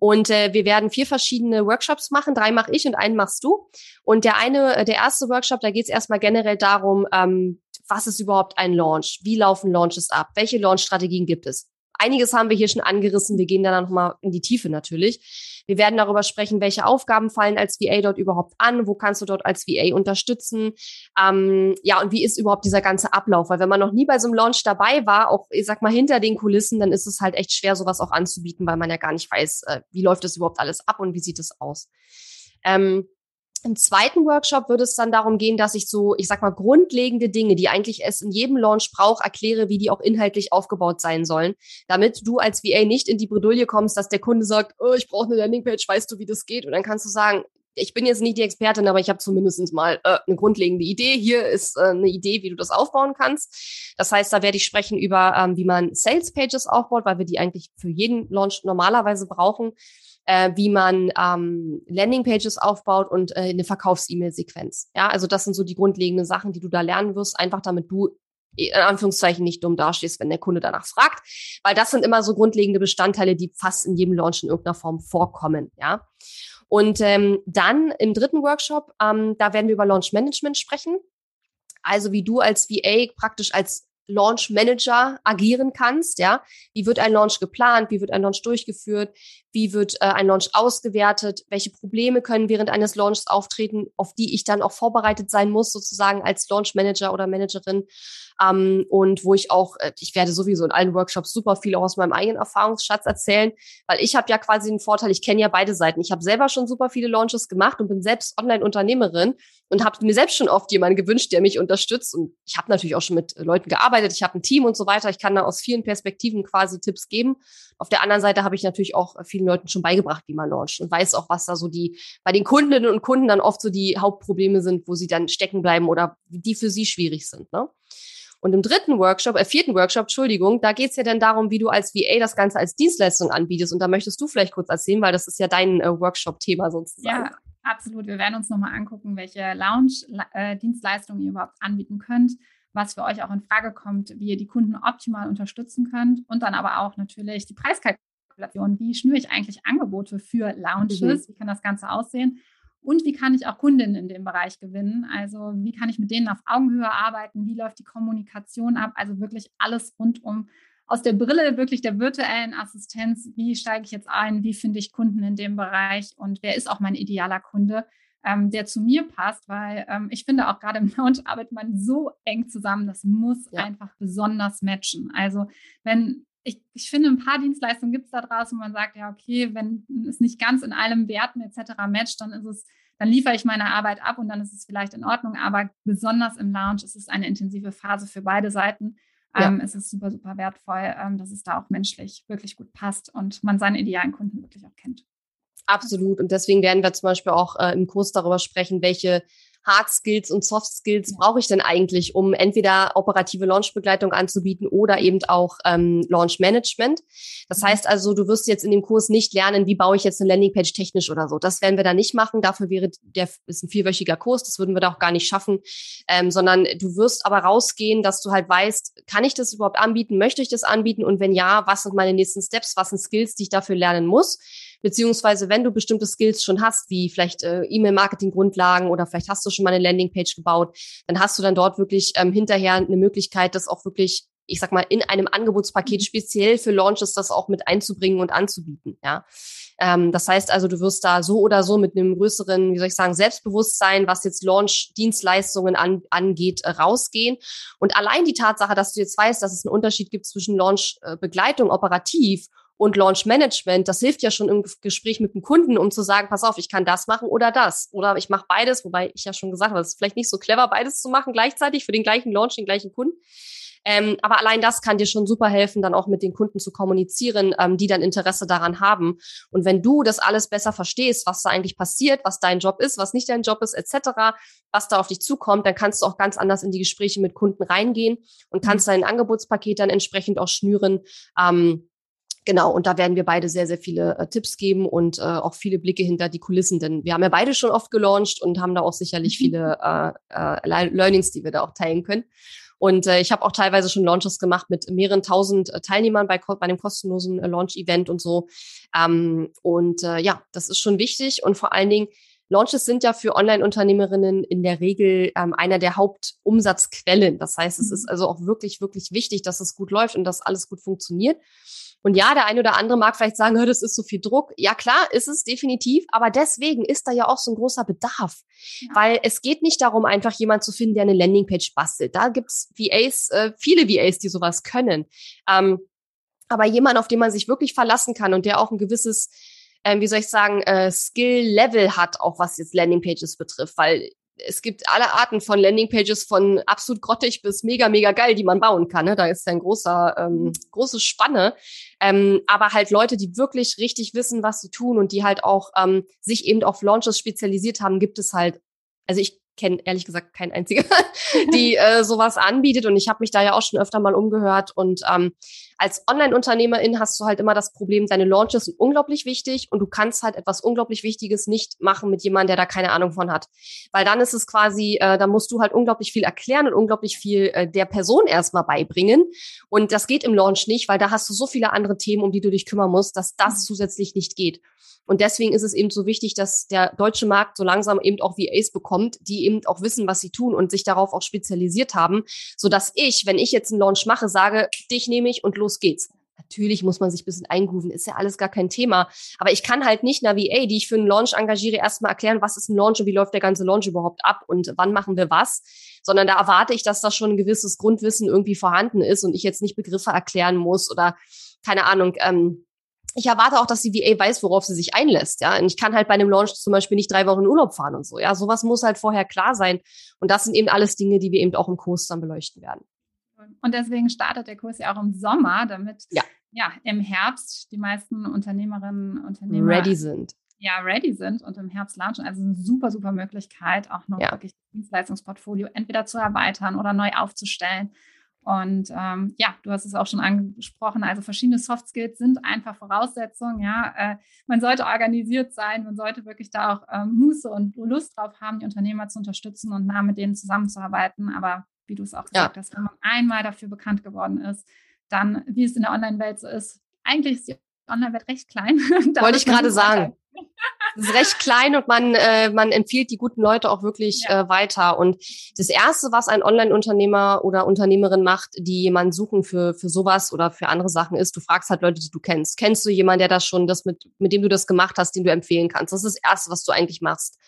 Und äh, wir werden vier verschiedene Workshops machen. Drei mache ich und einen machst du. Und der eine, der erste Workshop, da geht es erstmal generell darum, ähm, was ist überhaupt ein Launch? Wie laufen Launches ab? Welche Launch-Strategien gibt es? Einiges haben wir hier schon angerissen. Wir gehen dann nochmal in die Tiefe natürlich. Wir werden darüber sprechen, welche Aufgaben fallen als VA dort überhaupt an? Wo kannst du dort als VA unterstützen? Ähm, ja, und wie ist überhaupt dieser ganze Ablauf? Weil wenn man noch nie bei so einem Launch dabei war, auch, ich sag mal, hinter den Kulissen, dann ist es halt echt schwer, sowas auch anzubieten, weil man ja gar nicht weiß, äh, wie läuft das überhaupt alles ab und wie sieht es aus. Ähm, im zweiten Workshop würde es dann darum gehen, dass ich so, ich sag mal, grundlegende Dinge, die eigentlich es in jedem Launch braucht, erkläre, wie die auch inhaltlich aufgebaut sein sollen, damit du als VA nicht in die Bredouille kommst, dass der Kunde sagt, oh, ich brauche eine Landingpage, weißt du, wie das geht? Und dann kannst du sagen, ich bin jetzt nicht die Expertin, aber ich habe zumindest mal äh, eine grundlegende Idee. Hier ist äh, eine Idee, wie du das aufbauen kannst. Das heißt, da werde ich sprechen über, ähm, wie man Sales Pages aufbaut, weil wir die eigentlich für jeden Launch normalerweise brauchen äh, wie man ähm, Landingpages aufbaut und äh, eine Verkaufs-E-Mail-Sequenz. Ja, also das sind so die grundlegenden Sachen, die du da lernen wirst, einfach damit du in Anführungszeichen nicht dumm dastehst, wenn der Kunde danach fragt, weil das sind immer so grundlegende Bestandteile, die fast in jedem Launch in irgendeiner Form vorkommen, ja. Und ähm, dann im dritten Workshop, ähm, da werden wir über Launch Management sprechen. Also wie du als VA praktisch als Launch Manager agieren kannst, ja. Wie wird ein Launch geplant? Wie wird ein Launch durchgeführt? Wie wird äh, ein Launch ausgewertet? Welche Probleme können während eines Launches auftreten, auf die ich dann auch vorbereitet sein muss, sozusagen als Launch Manager oder Managerin? Ähm, und wo ich auch, äh, ich werde sowieso in allen Workshops super viel auch aus meinem eigenen Erfahrungsschatz erzählen, weil ich habe ja quasi den Vorteil, ich kenne ja beide Seiten. Ich habe selber schon super viele Launches gemacht und bin selbst Online-Unternehmerin und habe mir selbst schon oft jemanden gewünscht, der mich unterstützt. Und ich habe natürlich auch schon mit Leuten gearbeitet, ich habe ein Team und so weiter. Ich kann da aus vielen Perspektiven quasi Tipps geben. Auf der anderen Seite habe ich natürlich auch vielen Leuten schon beigebracht, wie man launcht und weiß auch, was da so die bei den Kundinnen und Kunden dann oft so die Hauptprobleme sind, wo sie dann stecken bleiben oder die für sie schwierig sind. Ne? Und im dritten Workshop, äh, vierten Workshop, Entschuldigung, da geht's ja dann darum, wie du als VA das Ganze als Dienstleistung anbietest. Und da möchtest du vielleicht kurz erzählen, weil das ist ja dein äh, Workshop-Thema sozusagen. Ja, absolut. Wir werden uns nochmal angucken, welche Lounge-Dienstleistungen äh, ihr überhaupt anbieten könnt, was für euch auch in Frage kommt, wie ihr die Kunden optimal unterstützen könnt und dann aber auch natürlich die Preiskalkulation. Wie schnüre ich eigentlich Angebote für Lounges? Mhm. Wie kann das Ganze aussehen? Und wie kann ich auch Kundinnen in dem Bereich gewinnen? Also wie kann ich mit denen auf Augenhöhe arbeiten? Wie läuft die Kommunikation ab? Also wirklich alles rundum aus der Brille wirklich der virtuellen Assistenz. Wie steige ich jetzt ein? Wie finde ich Kunden in dem Bereich? Und wer ist auch mein idealer Kunde, ähm, der zu mir passt? Weil ähm, ich finde auch gerade im Launch arbeitet man so eng zusammen. Das muss ja. einfach besonders matchen. Also wenn ich, ich finde, ein paar Dienstleistungen gibt es da draußen, wo man sagt, ja, okay, wenn es nicht ganz in allem Werten etc. matcht, dann ist es, dann liefere ich meine Arbeit ab und dann ist es vielleicht in Ordnung. Aber besonders im Lounge ist es eine intensive Phase für beide Seiten. Ja. Ähm, es ist super, super wertvoll, ähm, dass es da auch menschlich wirklich gut passt und man seine idealen Kunden wirklich auch kennt. Absolut. Und deswegen werden wir zum Beispiel auch äh, im Kurs darüber sprechen, welche Hard Skills und Soft Skills brauche ich denn eigentlich, um entweder operative Launchbegleitung anzubieten oder eben auch ähm, Launch Management. Das mhm. heißt also, du wirst jetzt in dem Kurs nicht lernen, wie baue ich jetzt eine Landingpage technisch oder so. Das werden wir da nicht machen. Dafür wäre der ist ein vierwöchiger Kurs. Das würden wir da auch gar nicht schaffen, ähm, sondern du wirst aber rausgehen, dass du halt weißt, kann ich das überhaupt anbieten? Möchte ich das anbieten? Und wenn ja, was sind meine nächsten Steps? Was sind Skills, die ich dafür lernen muss? Beziehungsweise, wenn du bestimmte Skills schon hast, wie vielleicht äh, E-Mail-Marketing-Grundlagen oder vielleicht hast du schon mal eine Landingpage gebaut, dann hast du dann dort wirklich ähm, hinterher eine Möglichkeit, das auch wirklich ich sag mal, in einem Angebotspaket mhm. speziell für Launches das auch mit einzubringen und anzubieten. Ja, ähm, das heißt also, du wirst da so oder so mit einem größeren, wie soll ich sagen, Selbstbewusstsein, was jetzt Launch-Dienstleistungen an, angeht, äh, rausgehen. Und allein die Tatsache, dass du jetzt weißt, dass es einen Unterschied gibt zwischen Launch-Begleitung operativ und Launch Management, das hilft ja schon im Gespräch mit dem Kunden, um zu sagen, pass auf, ich kann das machen oder das. Oder ich mache beides, wobei ich ja schon gesagt habe, es ist vielleicht nicht so clever, beides zu machen gleichzeitig für den gleichen Launch, den gleichen Kunden. Ähm, aber allein das kann dir schon super helfen, dann auch mit den Kunden zu kommunizieren, ähm, die dann Interesse daran haben. Und wenn du das alles besser verstehst, was da eigentlich passiert, was dein Job ist, was nicht dein Job ist, etc., was da auf dich zukommt, dann kannst du auch ganz anders in die Gespräche mit Kunden reingehen und kannst mhm. dein Angebotspaket dann entsprechend auch schnüren. Ähm, Genau, und da werden wir beide sehr, sehr viele äh, Tipps geben und äh, auch viele Blicke hinter die Kulissen, denn wir haben ja beide schon oft gelauncht und haben da auch sicherlich viele äh, äh, Learnings, die wir da auch teilen können. Und äh, ich habe auch teilweise schon Launches gemacht mit mehreren tausend äh, Teilnehmern bei, bei einem kostenlosen äh, Launch-Event und so. Ähm, und äh, ja, das ist schon wichtig und vor allen Dingen, Launches sind ja für Online-Unternehmerinnen in der Regel ähm, einer der Hauptumsatzquellen. Das heißt, es ist mhm. also auch wirklich, wirklich wichtig, dass es gut läuft und dass alles gut funktioniert. Und ja, der eine oder andere mag vielleicht sagen, das ist so viel Druck. Ja, klar, ist es definitiv. Aber deswegen ist da ja auch so ein großer Bedarf. Ja. Weil es geht nicht darum, einfach jemand zu finden, der eine Landingpage bastelt. Da gibt's VAs, äh, viele VAs, die sowas können. Ähm, aber jemand, auf den man sich wirklich verlassen kann und der auch ein gewisses ähm, wie soll ich sagen, äh, Skill-Level hat, auch was jetzt Landingpages betrifft, weil es gibt alle Arten von Landingpages von absolut grottig bis mega, mega geil, die man bauen kann. Ne? Da ist ja ein großer, ähm, große Spanne. Ähm, aber halt Leute, die wirklich richtig wissen, was sie tun und die halt auch ähm, sich eben auf Launches spezialisiert haben, gibt es halt. Also ich kenne ehrlich gesagt kein einziger, die äh, sowas anbietet. Und ich habe mich da ja auch schon öfter mal umgehört. Und ähm, als Online-Unternehmerin hast du halt immer das Problem, deine Launches sind unglaublich wichtig und du kannst halt etwas unglaublich Wichtiges nicht machen mit jemandem, der da keine Ahnung von hat. Weil dann ist es quasi, äh, da musst du halt unglaublich viel erklären und unglaublich viel äh, der Person erstmal beibringen. Und das geht im Launch nicht, weil da hast du so viele andere Themen, um die du dich kümmern musst, dass das mhm. zusätzlich nicht geht. Und deswegen ist es eben so wichtig, dass der deutsche Markt so langsam eben auch VAs bekommt, die eben auch wissen, was sie tun und sich darauf auch spezialisiert haben, so dass ich, wenn ich jetzt einen Launch mache, sage, dich nehme ich und los geht's. Natürlich muss man sich ein bisschen eingrooven, ist ja alles gar kein Thema. Aber ich kann halt nicht einer VA, die ich für einen Launch engagiere, erstmal erklären, was ist ein Launch und wie läuft der ganze Launch überhaupt ab und wann machen wir was. Sondern da erwarte ich, dass da schon ein gewisses Grundwissen irgendwie vorhanden ist und ich jetzt nicht Begriffe erklären muss oder keine Ahnung, ähm, ich erwarte auch, dass die VA weiß, worauf sie sich einlässt, ja. Und ich kann halt bei einem Launch zum Beispiel nicht drei Wochen in Urlaub fahren und so, ja. Sowas muss halt vorher klar sein. Und das sind eben alles Dinge, die wir eben auch im Kurs dann beleuchten werden. Und deswegen startet der Kurs ja auch im Sommer, damit ja, ja im Herbst die meisten Unternehmerinnen und Unternehmer ready sind. Ja, ready sind und im Herbst launchen. Also eine super, super Möglichkeit, auch noch ja. wirklich das Dienstleistungsportfolio entweder zu erweitern oder neu aufzustellen und ähm, ja, du hast es auch schon angesprochen, also verschiedene Soft Skills sind einfach Voraussetzungen. Ja, äh, man sollte organisiert sein, man sollte wirklich da auch ähm, Muße und Lust drauf haben, die Unternehmer zu unterstützen und nah mit denen zusammenzuarbeiten. Aber wie du es auch gesagt ja. hast, wenn man einmal dafür bekannt geworden ist, dann, wie es in der Online-Welt so ist, eigentlich ist die Online-Welt recht klein. Wollte ich gerade sagen. Es ist recht klein und man, äh, man empfiehlt die guten Leute auch wirklich ja. äh, weiter. Und das Erste, was ein Online-Unternehmer oder Unternehmerin macht, die jemanden suchen für, für sowas oder für andere Sachen, ist, du fragst halt Leute, die du kennst. Kennst du jemanden, der das schon, das mit, mit dem du das gemacht hast, den du empfehlen kannst? Das ist das Erste, was du eigentlich machst.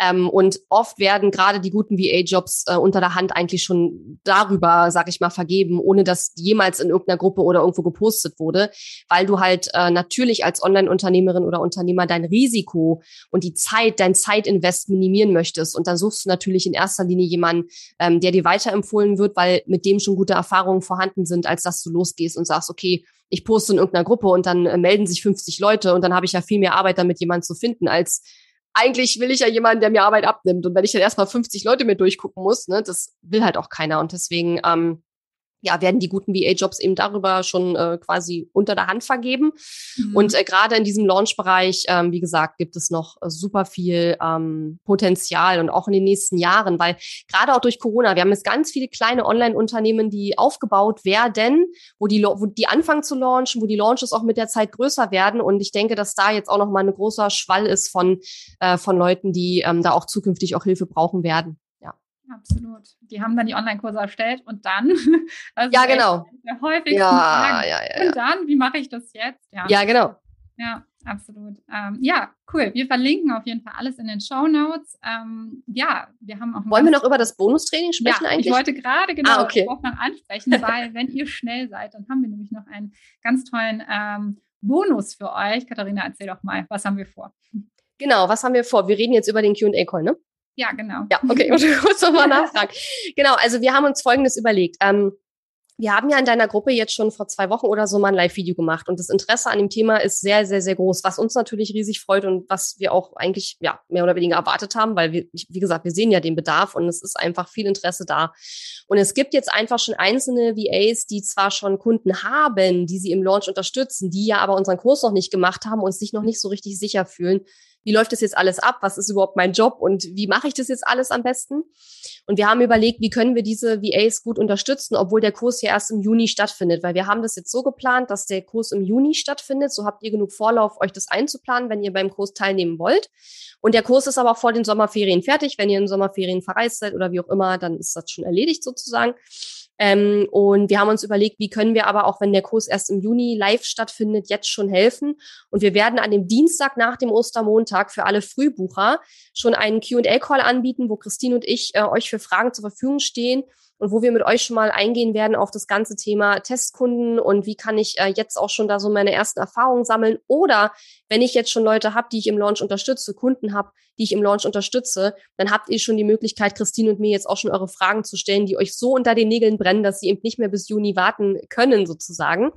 Ähm, und oft werden gerade die guten VA-Jobs äh, unter der Hand eigentlich schon darüber, sag ich mal, vergeben, ohne dass jemals in irgendeiner Gruppe oder irgendwo gepostet wurde, weil du halt äh, natürlich als Online-Unternehmerin oder Unternehmer dein Risiko und die Zeit, dein Zeitinvest minimieren möchtest. Und dann suchst du natürlich in erster Linie jemanden, ähm, der dir weiterempfohlen wird, weil mit dem schon gute Erfahrungen vorhanden sind, als dass du losgehst und sagst, okay, ich poste in irgendeiner Gruppe und dann äh, melden sich 50 Leute und dann habe ich ja viel mehr Arbeit damit, jemanden zu finden, als eigentlich will ich ja jemanden, der mir Arbeit abnimmt. Und wenn ich dann erstmal 50 Leute mir durchgucken muss, ne, das will halt auch keiner. Und deswegen ähm, ja, werden die guten VA-Jobs eben darüber schon äh, quasi unter der Hand vergeben. Mhm. Und äh, gerade in diesem Launch-Bereich, ähm, wie gesagt, gibt es noch äh, super viel ähm, Potenzial und auch in den nächsten Jahren, weil gerade auch durch Corona, wir haben jetzt ganz viele kleine Online-Unternehmen, die aufgebaut werden, wo die, wo die anfangen zu launchen, wo die Launches auch mit der Zeit größer werden. Und ich denke, dass da jetzt auch noch mal ein großer Schwall ist von, äh, von Leuten, die ähm, da auch zukünftig auch Hilfe brauchen werden. Absolut. Die haben dann die Online-Kurse erstellt und dann. Ja, genau. Der häufigsten ja, ja, ja, ja, Und dann, wie mache ich das jetzt? Ja, ja genau. Ja, absolut. Ähm, ja, cool. Wir verlinken auf jeden Fall alles in den Show Notes. Ähm, ja, wir haben auch. Wollen wir noch über das Bonustraining sprechen ja, eigentlich? Ich wollte gerade genau ah, okay. noch ansprechen, weil wenn ihr schnell seid, dann haben wir nämlich noch einen ganz tollen ähm, Bonus für euch. Katharina, erzähl doch mal, was haben wir vor? Genau, was haben wir vor? Wir reden jetzt über den QA-Call, ne? Ja, genau. Ja, okay, ich muss nochmal nachfragen. Genau, also wir haben uns Folgendes überlegt. Ähm, wir haben ja in deiner Gruppe jetzt schon vor zwei Wochen oder so mal ein Live-Video gemacht und das Interesse an dem Thema ist sehr, sehr, sehr groß, was uns natürlich riesig freut und was wir auch eigentlich ja mehr oder weniger erwartet haben, weil wir, wie gesagt, wir sehen ja den Bedarf und es ist einfach viel Interesse da. Und es gibt jetzt einfach schon einzelne VAs, die zwar schon Kunden haben, die sie im Launch unterstützen, die ja aber unseren Kurs noch nicht gemacht haben und sich noch nicht so richtig sicher fühlen, wie läuft das jetzt alles ab? Was ist überhaupt mein Job und wie mache ich das jetzt alles am besten? Und wir haben überlegt, wie können wir diese VAs gut unterstützen, obwohl der Kurs ja erst im Juni stattfindet, weil wir haben das jetzt so geplant, dass der Kurs im Juni stattfindet. So habt ihr genug Vorlauf, euch das einzuplanen, wenn ihr beim Kurs teilnehmen wollt. Und der Kurs ist aber auch vor den Sommerferien fertig. Wenn ihr in Sommerferien verreist seid oder wie auch immer, dann ist das schon erledigt sozusagen. Ähm, und wir haben uns überlegt, wie können wir aber auch, wenn der Kurs erst im Juni live stattfindet, jetzt schon helfen. Und wir werden an dem Dienstag nach dem Ostermontag für alle Frühbucher schon einen Q&A-Call anbieten, wo Christine und ich äh, euch für Fragen zur Verfügung stehen und wo wir mit euch schon mal eingehen werden auf das ganze Thema Testkunden und wie kann ich äh, jetzt auch schon da so meine ersten Erfahrungen sammeln. Oder wenn ich jetzt schon Leute habe, die ich im Launch unterstütze, Kunden habe, die ich im Launch unterstütze, dann habt ihr schon die Möglichkeit, Christine und mir jetzt auch schon eure Fragen zu stellen, die euch so unter den Nägeln brennen, dass sie eben nicht mehr bis Juni warten können, sozusagen.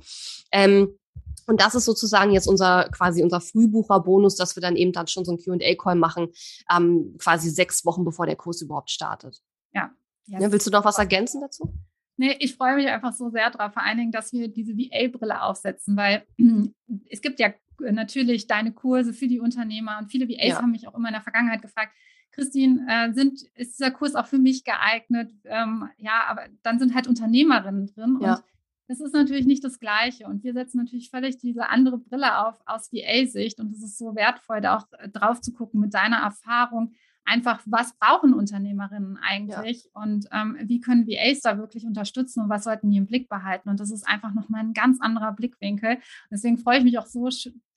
Ähm, und das ist sozusagen jetzt unser quasi unser Frühbucherbonus, dass wir dann eben dann schon so ein Q&A-Call machen, ähm, quasi sechs Wochen bevor der Kurs überhaupt startet. Ja, ja, ja, willst du noch was ergänzen dazu? Nee, ich freue mich einfach so sehr drauf, vor allen Dingen, dass wir diese VA-Brille aufsetzen, weil es gibt ja natürlich deine Kurse für die Unternehmer und viele VAs ja. haben mich auch immer in der Vergangenheit gefragt, Christine, äh, sind, ist dieser Kurs auch für mich geeignet? Ähm, ja, aber dann sind halt Unternehmerinnen drin ja. und das ist natürlich nicht das Gleiche. Und wir setzen natürlich völlig diese andere Brille auf aus VA-Sicht und es ist so wertvoll, da auch äh, drauf zu gucken mit deiner Erfahrung einfach, was brauchen Unternehmerinnen eigentlich ja. und ähm, wie können VAs da wirklich unterstützen und was sollten die im Blick behalten. Und das ist einfach nochmal ein ganz anderer Blickwinkel. Deswegen freue ich mich auch so,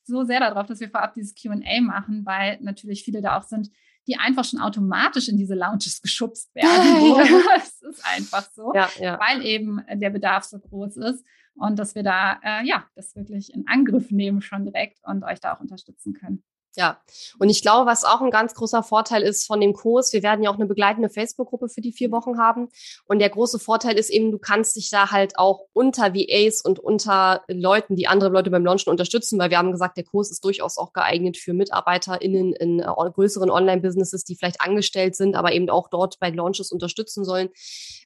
so sehr darauf, dass wir vorab dieses QA machen, weil natürlich viele da auch sind, die einfach schon automatisch in diese Lounges geschubst werden. Es ist einfach so, ja, ja. weil eben der Bedarf so groß ist und dass wir da äh, ja das wirklich in Angriff nehmen schon direkt und euch da auch unterstützen können. Ja, und ich glaube, was auch ein ganz großer Vorteil ist von dem Kurs, wir werden ja auch eine begleitende Facebook-Gruppe für die vier Wochen haben. Und der große Vorteil ist eben, du kannst dich da halt auch unter VAs und unter Leuten, die andere Leute beim Launchen unterstützen, weil wir haben gesagt, der Kurs ist durchaus auch geeignet für MitarbeiterInnen in äh, größeren Online-Businesses, die vielleicht angestellt sind, aber eben auch dort bei Launches unterstützen sollen.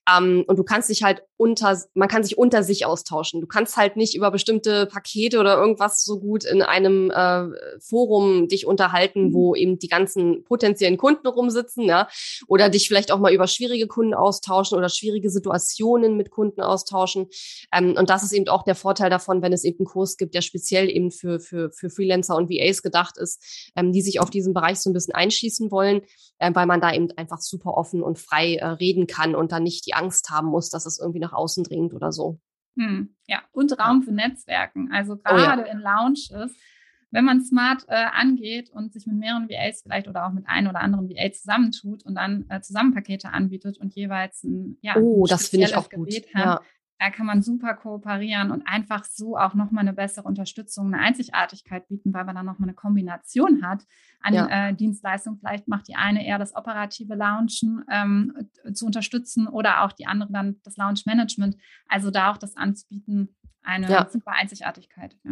Ähm, und du kannst dich halt unter, man kann sich unter sich austauschen. Du kannst halt nicht über bestimmte Pakete oder irgendwas so gut in einem äh, Forum dich unterhalten, wo mhm. eben die ganzen potenziellen Kunden rumsitzen, ja, oder dich vielleicht auch mal über schwierige Kunden austauschen oder schwierige Situationen mit Kunden austauschen. Ähm, und das ist eben auch der Vorteil davon, wenn es eben einen Kurs gibt, der speziell eben für, für, für Freelancer und VAs gedacht ist, ähm, die sich auf diesen Bereich so ein bisschen einschießen wollen, äh, weil man da eben einfach super offen und frei äh, reden kann und dann nicht die Angst haben muss, dass es irgendwie nach außen dringt oder so. Hm, ja, und Raum für Netzwerken. Also gerade oh, ja. in Lounges wenn man smart äh, angeht und sich mit mehreren VAs vielleicht oder auch mit einem oder anderen VA zusammentut und dann äh, Zusammenpakete anbietet und jeweils ein, ja, oh, ein das finde ich auch gut. Hat, ja. Da kann man super kooperieren und einfach so auch nochmal eine bessere Unterstützung, eine Einzigartigkeit bieten, weil man dann nochmal eine Kombination hat an ja. äh, Dienstleistungen. Vielleicht macht die eine eher das operative Launchen ähm, zu unterstützen oder auch die andere dann das Launch Management. Also da auch das anzubieten, eine ja. super Einzigartigkeit. Ja.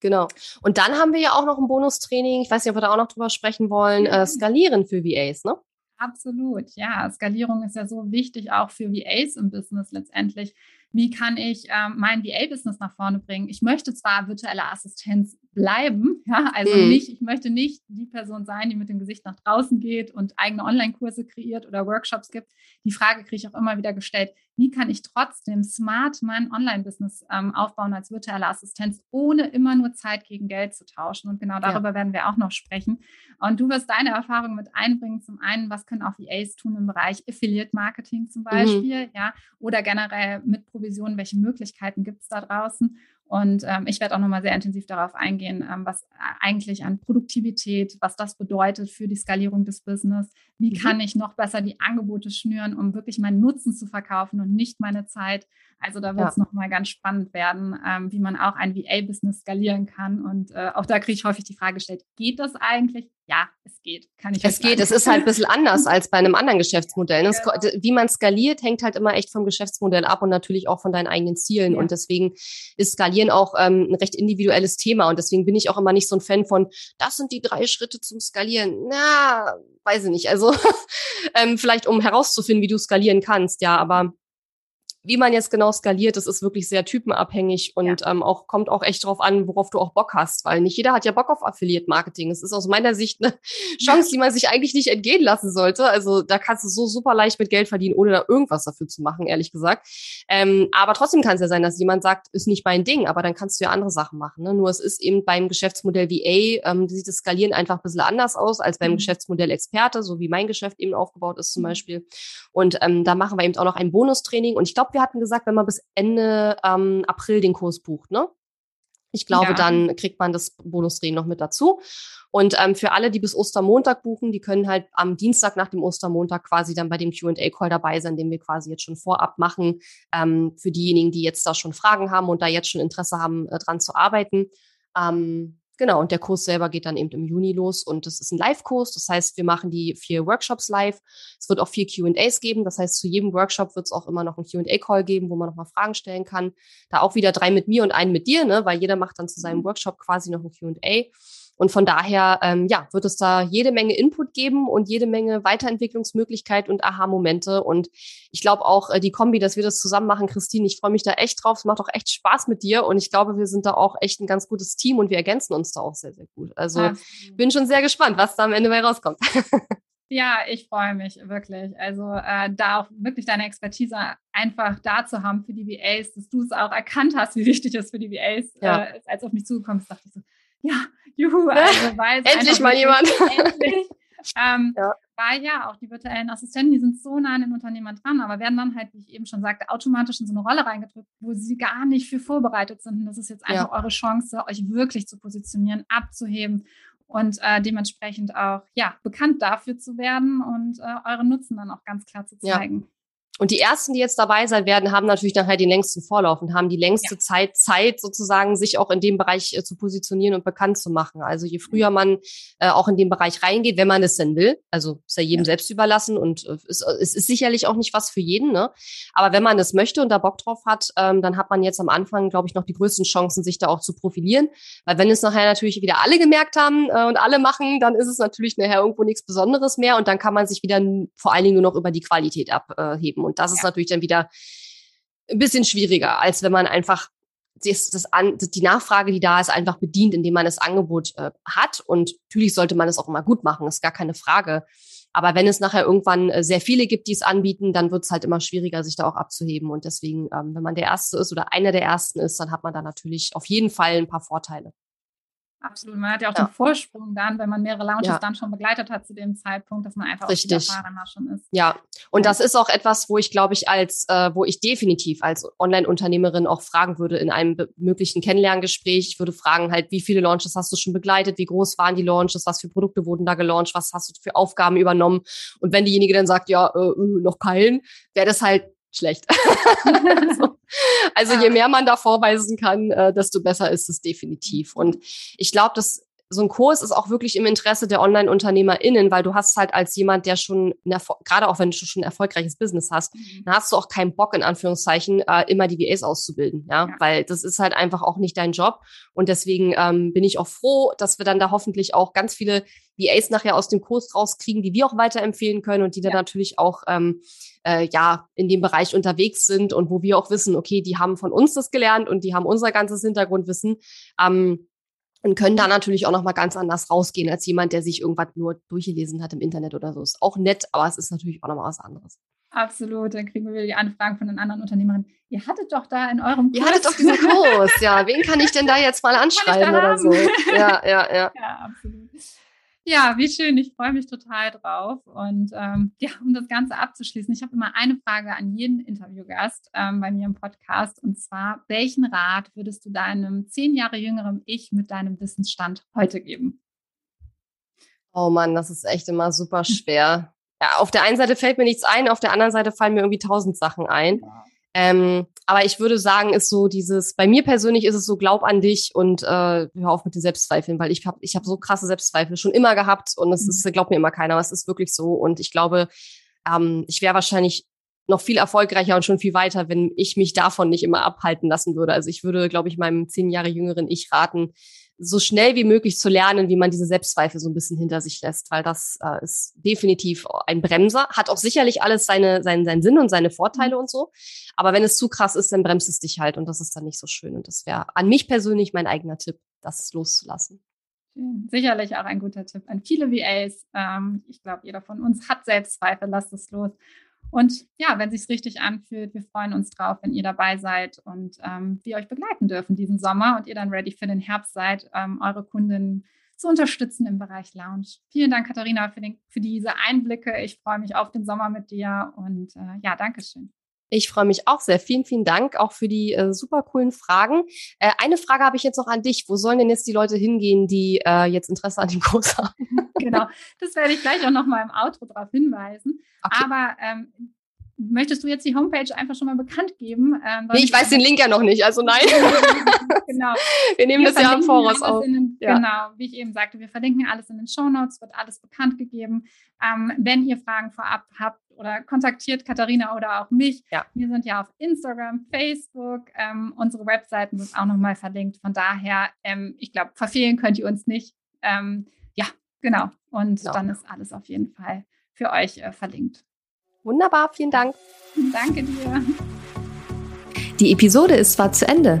Genau. Und dann haben wir ja auch noch ein Bonustraining, ich weiß nicht, ob wir da auch noch drüber sprechen wollen, äh, Skalieren für VAs, ne? Absolut, ja. Skalierung ist ja so wichtig auch für VAs im Business letztendlich. Wie kann ich ähm, mein VA-Business nach vorne bringen? Ich möchte zwar virtuelle Assistenz bleiben, ja, also mhm. nicht, ich möchte nicht die Person sein, die mit dem Gesicht nach draußen geht und eigene Online-Kurse kreiert oder Workshops gibt. Die Frage kriege ich auch immer wieder gestellt, wie kann ich trotzdem smart mein Online-Business ähm, aufbauen als virtuelle Assistenz, ohne immer nur Zeit gegen Geld zu tauschen? Und genau darüber ja. werden wir auch noch sprechen. Und du wirst deine Erfahrungen mit einbringen. Zum einen, was können auch VAs tun im Bereich Affiliate-Marketing zum mhm. Beispiel, mhm. ja, oder generell mit Provisionen, welche Möglichkeiten gibt es da draußen? Und ähm, ich werde auch nochmal sehr intensiv darauf eingehen, ähm, was eigentlich an Produktivität, was das bedeutet für die Skalierung des Business. Wie mhm. kann ich noch besser die Angebote schnüren, um wirklich meinen Nutzen zu verkaufen und nicht meine Zeit. Also da wird es ja. nochmal ganz spannend werden, ähm, wie man auch ein VA-Business skalieren kann. Und äh, auch da kriege ich häufig die Frage gestellt, geht das eigentlich? Ja, es geht. Kann ich es geht. Es ist halt ein bisschen anders als bei einem anderen Geschäftsmodell. Ne? Genau. Wie man skaliert, hängt halt immer echt vom Geschäftsmodell ab und natürlich auch von deinen eigenen Zielen. Ja. Und deswegen ist Skalieren auch ähm, ein recht individuelles Thema. Und deswegen bin ich auch immer nicht so ein Fan von, das sind die drei Schritte zum Skalieren. Na, weiß ich nicht. Also ähm, vielleicht um herauszufinden, wie du skalieren kannst, ja, aber wie man jetzt genau skaliert, das ist wirklich sehr typenabhängig und ja. ähm, auch kommt auch echt drauf an, worauf du auch Bock hast, weil nicht jeder hat ja Bock auf Affiliate Marketing. Es ist aus meiner Sicht eine Chance, die man sich eigentlich nicht entgehen lassen sollte. Also da kannst du so super leicht mit Geld verdienen, ohne da irgendwas dafür zu machen, ehrlich gesagt. Ähm, aber trotzdem kann es ja sein, dass jemand sagt, ist nicht mein Ding, aber dann kannst du ja andere Sachen machen. Ne? Nur es ist eben beim Geschäftsmodell VA, ähm, sieht das Skalieren einfach ein bisschen anders aus als beim mhm. Geschäftsmodell Experte, so wie mein Geschäft eben aufgebaut ist zum mhm. Beispiel. Und ähm, da machen wir eben auch noch ein Bonustraining. Und ich glaube, wir hatten gesagt, wenn man bis Ende ähm, April den Kurs bucht, ne? Ich glaube, ja. dann kriegt man das Bonusdrehen noch mit dazu. Und ähm, für alle, die bis Ostermontag buchen, die können halt am Dienstag nach dem Ostermontag quasi dann bei dem QA-Call dabei sein, den wir quasi jetzt schon vorab machen. Ähm, für diejenigen, die jetzt da schon Fragen haben und da jetzt schon Interesse haben, äh, dran zu arbeiten. Ähm, Genau, und der Kurs selber geht dann eben im Juni los und das ist ein Live-Kurs. Das heißt, wir machen die vier Workshops live. Es wird auch vier QAs geben. Das heißt, zu jedem Workshop wird es auch immer noch einen QA-Call geben, wo man nochmal Fragen stellen kann. Da auch wieder drei mit mir und einen mit dir, ne? weil jeder macht dann zu seinem mhm. Workshop quasi noch ein QA. Und von daher, ähm, ja, wird es da jede Menge Input geben und jede Menge Weiterentwicklungsmöglichkeit und Aha-Momente. Und ich glaube auch äh, die Kombi, dass wir das zusammen machen, Christine, ich freue mich da echt drauf. Es macht auch echt Spaß mit dir. Und ich glaube, wir sind da auch echt ein ganz gutes Team und wir ergänzen uns da auch sehr, sehr gut. Also ja. bin schon sehr gespannt, was da am Ende bei rauskommt. Ja, ich freue mich wirklich. Also äh, da auch wirklich deine Expertise einfach da zu haben für die VAs, dass du es auch erkannt hast, wie wichtig es für die VAs ja. äh, als auf mich zugekommen ist, dachte ich so, ja, juhu, also weil endlich mal jemand. Endlich. Ähm, ja. Weil ja auch die virtuellen Assistenten, die sind so nah an den Unternehmern dran, aber werden dann halt, wie ich eben schon sagte, automatisch in so eine Rolle reingedrückt, wo sie gar nicht für vorbereitet sind. Und das ist jetzt einfach ja. eure Chance, euch wirklich zu positionieren, abzuheben und äh, dementsprechend auch ja bekannt dafür zu werden und äh, eure Nutzen dann auch ganz klar zu zeigen. Ja. Und die ersten, die jetzt dabei sein werden, haben natürlich dann halt den längsten Vorlauf und haben die längste ja. Zeit, Zeit sozusagen, sich auch in dem Bereich äh, zu positionieren und bekannt zu machen. Also je früher man äh, auch in den Bereich reingeht, wenn man es denn will, also ist ja jedem ja. selbst überlassen und äh, es, es ist sicherlich auch nicht was für jeden, ne? Aber wenn man es möchte und da Bock drauf hat, ähm, dann hat man jetzt am Anfang, glaube ich, noch die größten Chancen, sich da auch zu profilieren. Weil wenn es nachher natürlich wieder alle gemerkt haben äh, und alle machen, dann ist es natürlich nachher irgendwo nichts Besonderes mehr und dann kann man sich wieder vor allen Dingen nur noch über die Qualität abheben. Und das ist natürlich dann wieder ein bisschen schwieriger, als wenn man einfach das, das an, die Nachfrage, die da ist, einfach bedient, indem man das Angebot äh, hat. Und natürlich sollte man es auch immer gut machen, ist gar keine Frage. Aber wenn es nachher irgendwann äh, sehr viele gibt, die es anbieten, dann wird es halt immer schwieriger, sich da auch abzuheben. Und deswegen, ähm, wenn man der Erste ist oder einer der Ersten ist, dann hat man da natürlich auf jeden Fall ein paar Vorteile. Absolut. Man hat ja auch ja. den Vorsprung dann, wenn man mehrere Launches ja. dann schon begleitet hat zu dem Zeitpunkt, dass man einfach Richtig. auch erfahrener schon ist. Ja, und ja. das ist auch etwas, wo ich glaube ich als, äh, wo ich definitiv als Online-Unternehmerin auch fragen würde in einem möglichen Kennenlerngespräch. Ich würde fragen halt, wie viele Launches hast du schon begleitet? Wie groß waren die Launches? Was für Produkte wurden da gelauncht? Was hast du für Aufgaben übernommen? Und wenn diejenige dann sagt, ja, äh, äh noch keinen, wäre das halt schlecht. also, also je mehr man da vorweisen kann, äh, desto besser ist es definitiv. Und ich glaube, dass so ein Kurs ist auch wirklich im Interesse der Online-UnternehmerInnen, weil du hast halt als jemand, der schon, gerade auch wenn du schon ein erfolgreiches Business hast, mhm. dann hast du auch keinen Bock, in Anführungszeichen, äh, immer die VAs auszubilden, ja? ja? weil das ist halt einfach auch nicht dein Job und deswegen ähm, bin ich auch froh, dass wir dann da hoffentlich auch ganz viele VAs nachher aus dem Kurs rauskriegen, die wir auch weiterempfehlen können und die dann natürlich auch ähm, äh, ja in dem Bereich unterwegs sind und wo wir auch wissen, okay, die haben von uns das gelernt und die haben unser ganzes Hintergrundwissen. Ähm, und können da natürlich auch noch mal ganz anders rausgehen als jemand, der sich irgendwas nur durchgelesen hat im Internet oder so. Ist auch nett, aber es ist natürlich auch noch mal was anderes. Absolut, dann kriegen wir wieder die Anfragen von den anderen Unternehmern. Ihr hattet doch da in eurem Kurs. Ihr hattet doch diesen Kurs, ja. Wen kann ich denn da jetzt mal anschreiben oder so? Ja, ja, ja. Ja, absolut. Ja, wie schön. Ich freue mich total drauf. Und ähm, ja, um das Ganze abzuschließen, ich habe immer eine Frage an jeden Interviewgast ähm, bei mir im Podcast. Und zwar, welchen Rat würdest du deinem zehn Jahre jüngeren Ich mit deinem Wissensstand heute geben? Oh Mann, das ist echt immer super schwer. Ja, auf der einen Seite fällt mir nichts ein, auf der anderen Seite fallen mir irgendwie tausend Sachen ein. Ja. Ähm, aber ich würde sagen, ist so dieses, bei mir persönlich ist es so, glaub an dich und äh, hör auf mit den Selbstzweifeln, weil ich habe ich hab so krasse Selbstzweifel schon immer gehabt und es mhm. ist, glaubt mir immer keiner, aber es ist wirklich so. Und ich glaube, ähm, ich wäre wahrscheinlich noch viel erfolgreicher und schon viel weiter, wenn ich mich davon nicht immer abhalten lassen würde. Also ich würde, glaube ich, meinem zehn Jahre jüngeren Ich raten, so schnell wie möglich zu lernen, wie man diese Selbstzweifel so ein bisschen hinter sich lässt, weil das äh, ist definitiv ein Bremser, hat auch sicherlich alles seine, seinen, seinen Sinn und seine Vorteile mhm. und so. Aber wenn es zu krass ist, dann bremst es dich halt und das ist dann nicht so schön. Und das wäre an mich persönlich mein eigener Tipp, das loszulassen. Sicherlich auch ein guter Tipp an viele VAs. Ähm, ich glaube, jeder von uns hat Selbstzweifel, lasst es los. Und ja, wenn sich richtig anfühlt, wir freuen uns drauf, wenn ihr dabei seid und ähm, wir euch begleiten dürfen diesen Sommer und ihr dann ready für den Herbst seid, ähm, eure Kunden zu unterstützen im Bereich Lounge. Vielen Dank, Katharina, für, den, für diese Einblicke. Ich freue mich auf den Sommer mit dir und äh, ja, Dankeschön. Ich freue mich auch sehr. Vielen, vielen Dank auch für die äh, super coolen Fragen. Äh, eine Frage habe ich jetzt noch an dich. Wo sollen denn jetzt die Leute hingehen, die äh, jetzt Interesse an dem Kurs haben? genau, das werde ich gleich auch noch mal im Outro darauf hinweisen. Okay. Aber ähm, Möchtest du jetzt die Homepage einfach schon mal bekannt geben? Ähm, nee, ich weiß den Link ja noch nicht, also nein. genau. Wir nehmen wir das ja im Voraus auf. Den, ja. Genau, wie ich eben sagte, wir verlinken alles in den Show Notes, wird alles bekannt gegeben. Ähm, wenn ihr Fragen vorab habt oder kontaktiert Katharina oder auch mich. Ja. Wir sind ja auf Instagram, Facebook, ähm, unsere Webseiten sind auch nochmal verlinkt. Von daher, ähm, ich glaube, verfehlen könnt ihr uns nicht. Ähm, ja, genau. Und genau. dann ist alles auf jeden Fall für euch äh, verlinkt. Wunderbar, vielen Dank. Danke dir. Die Episode ist zwar zu Ende,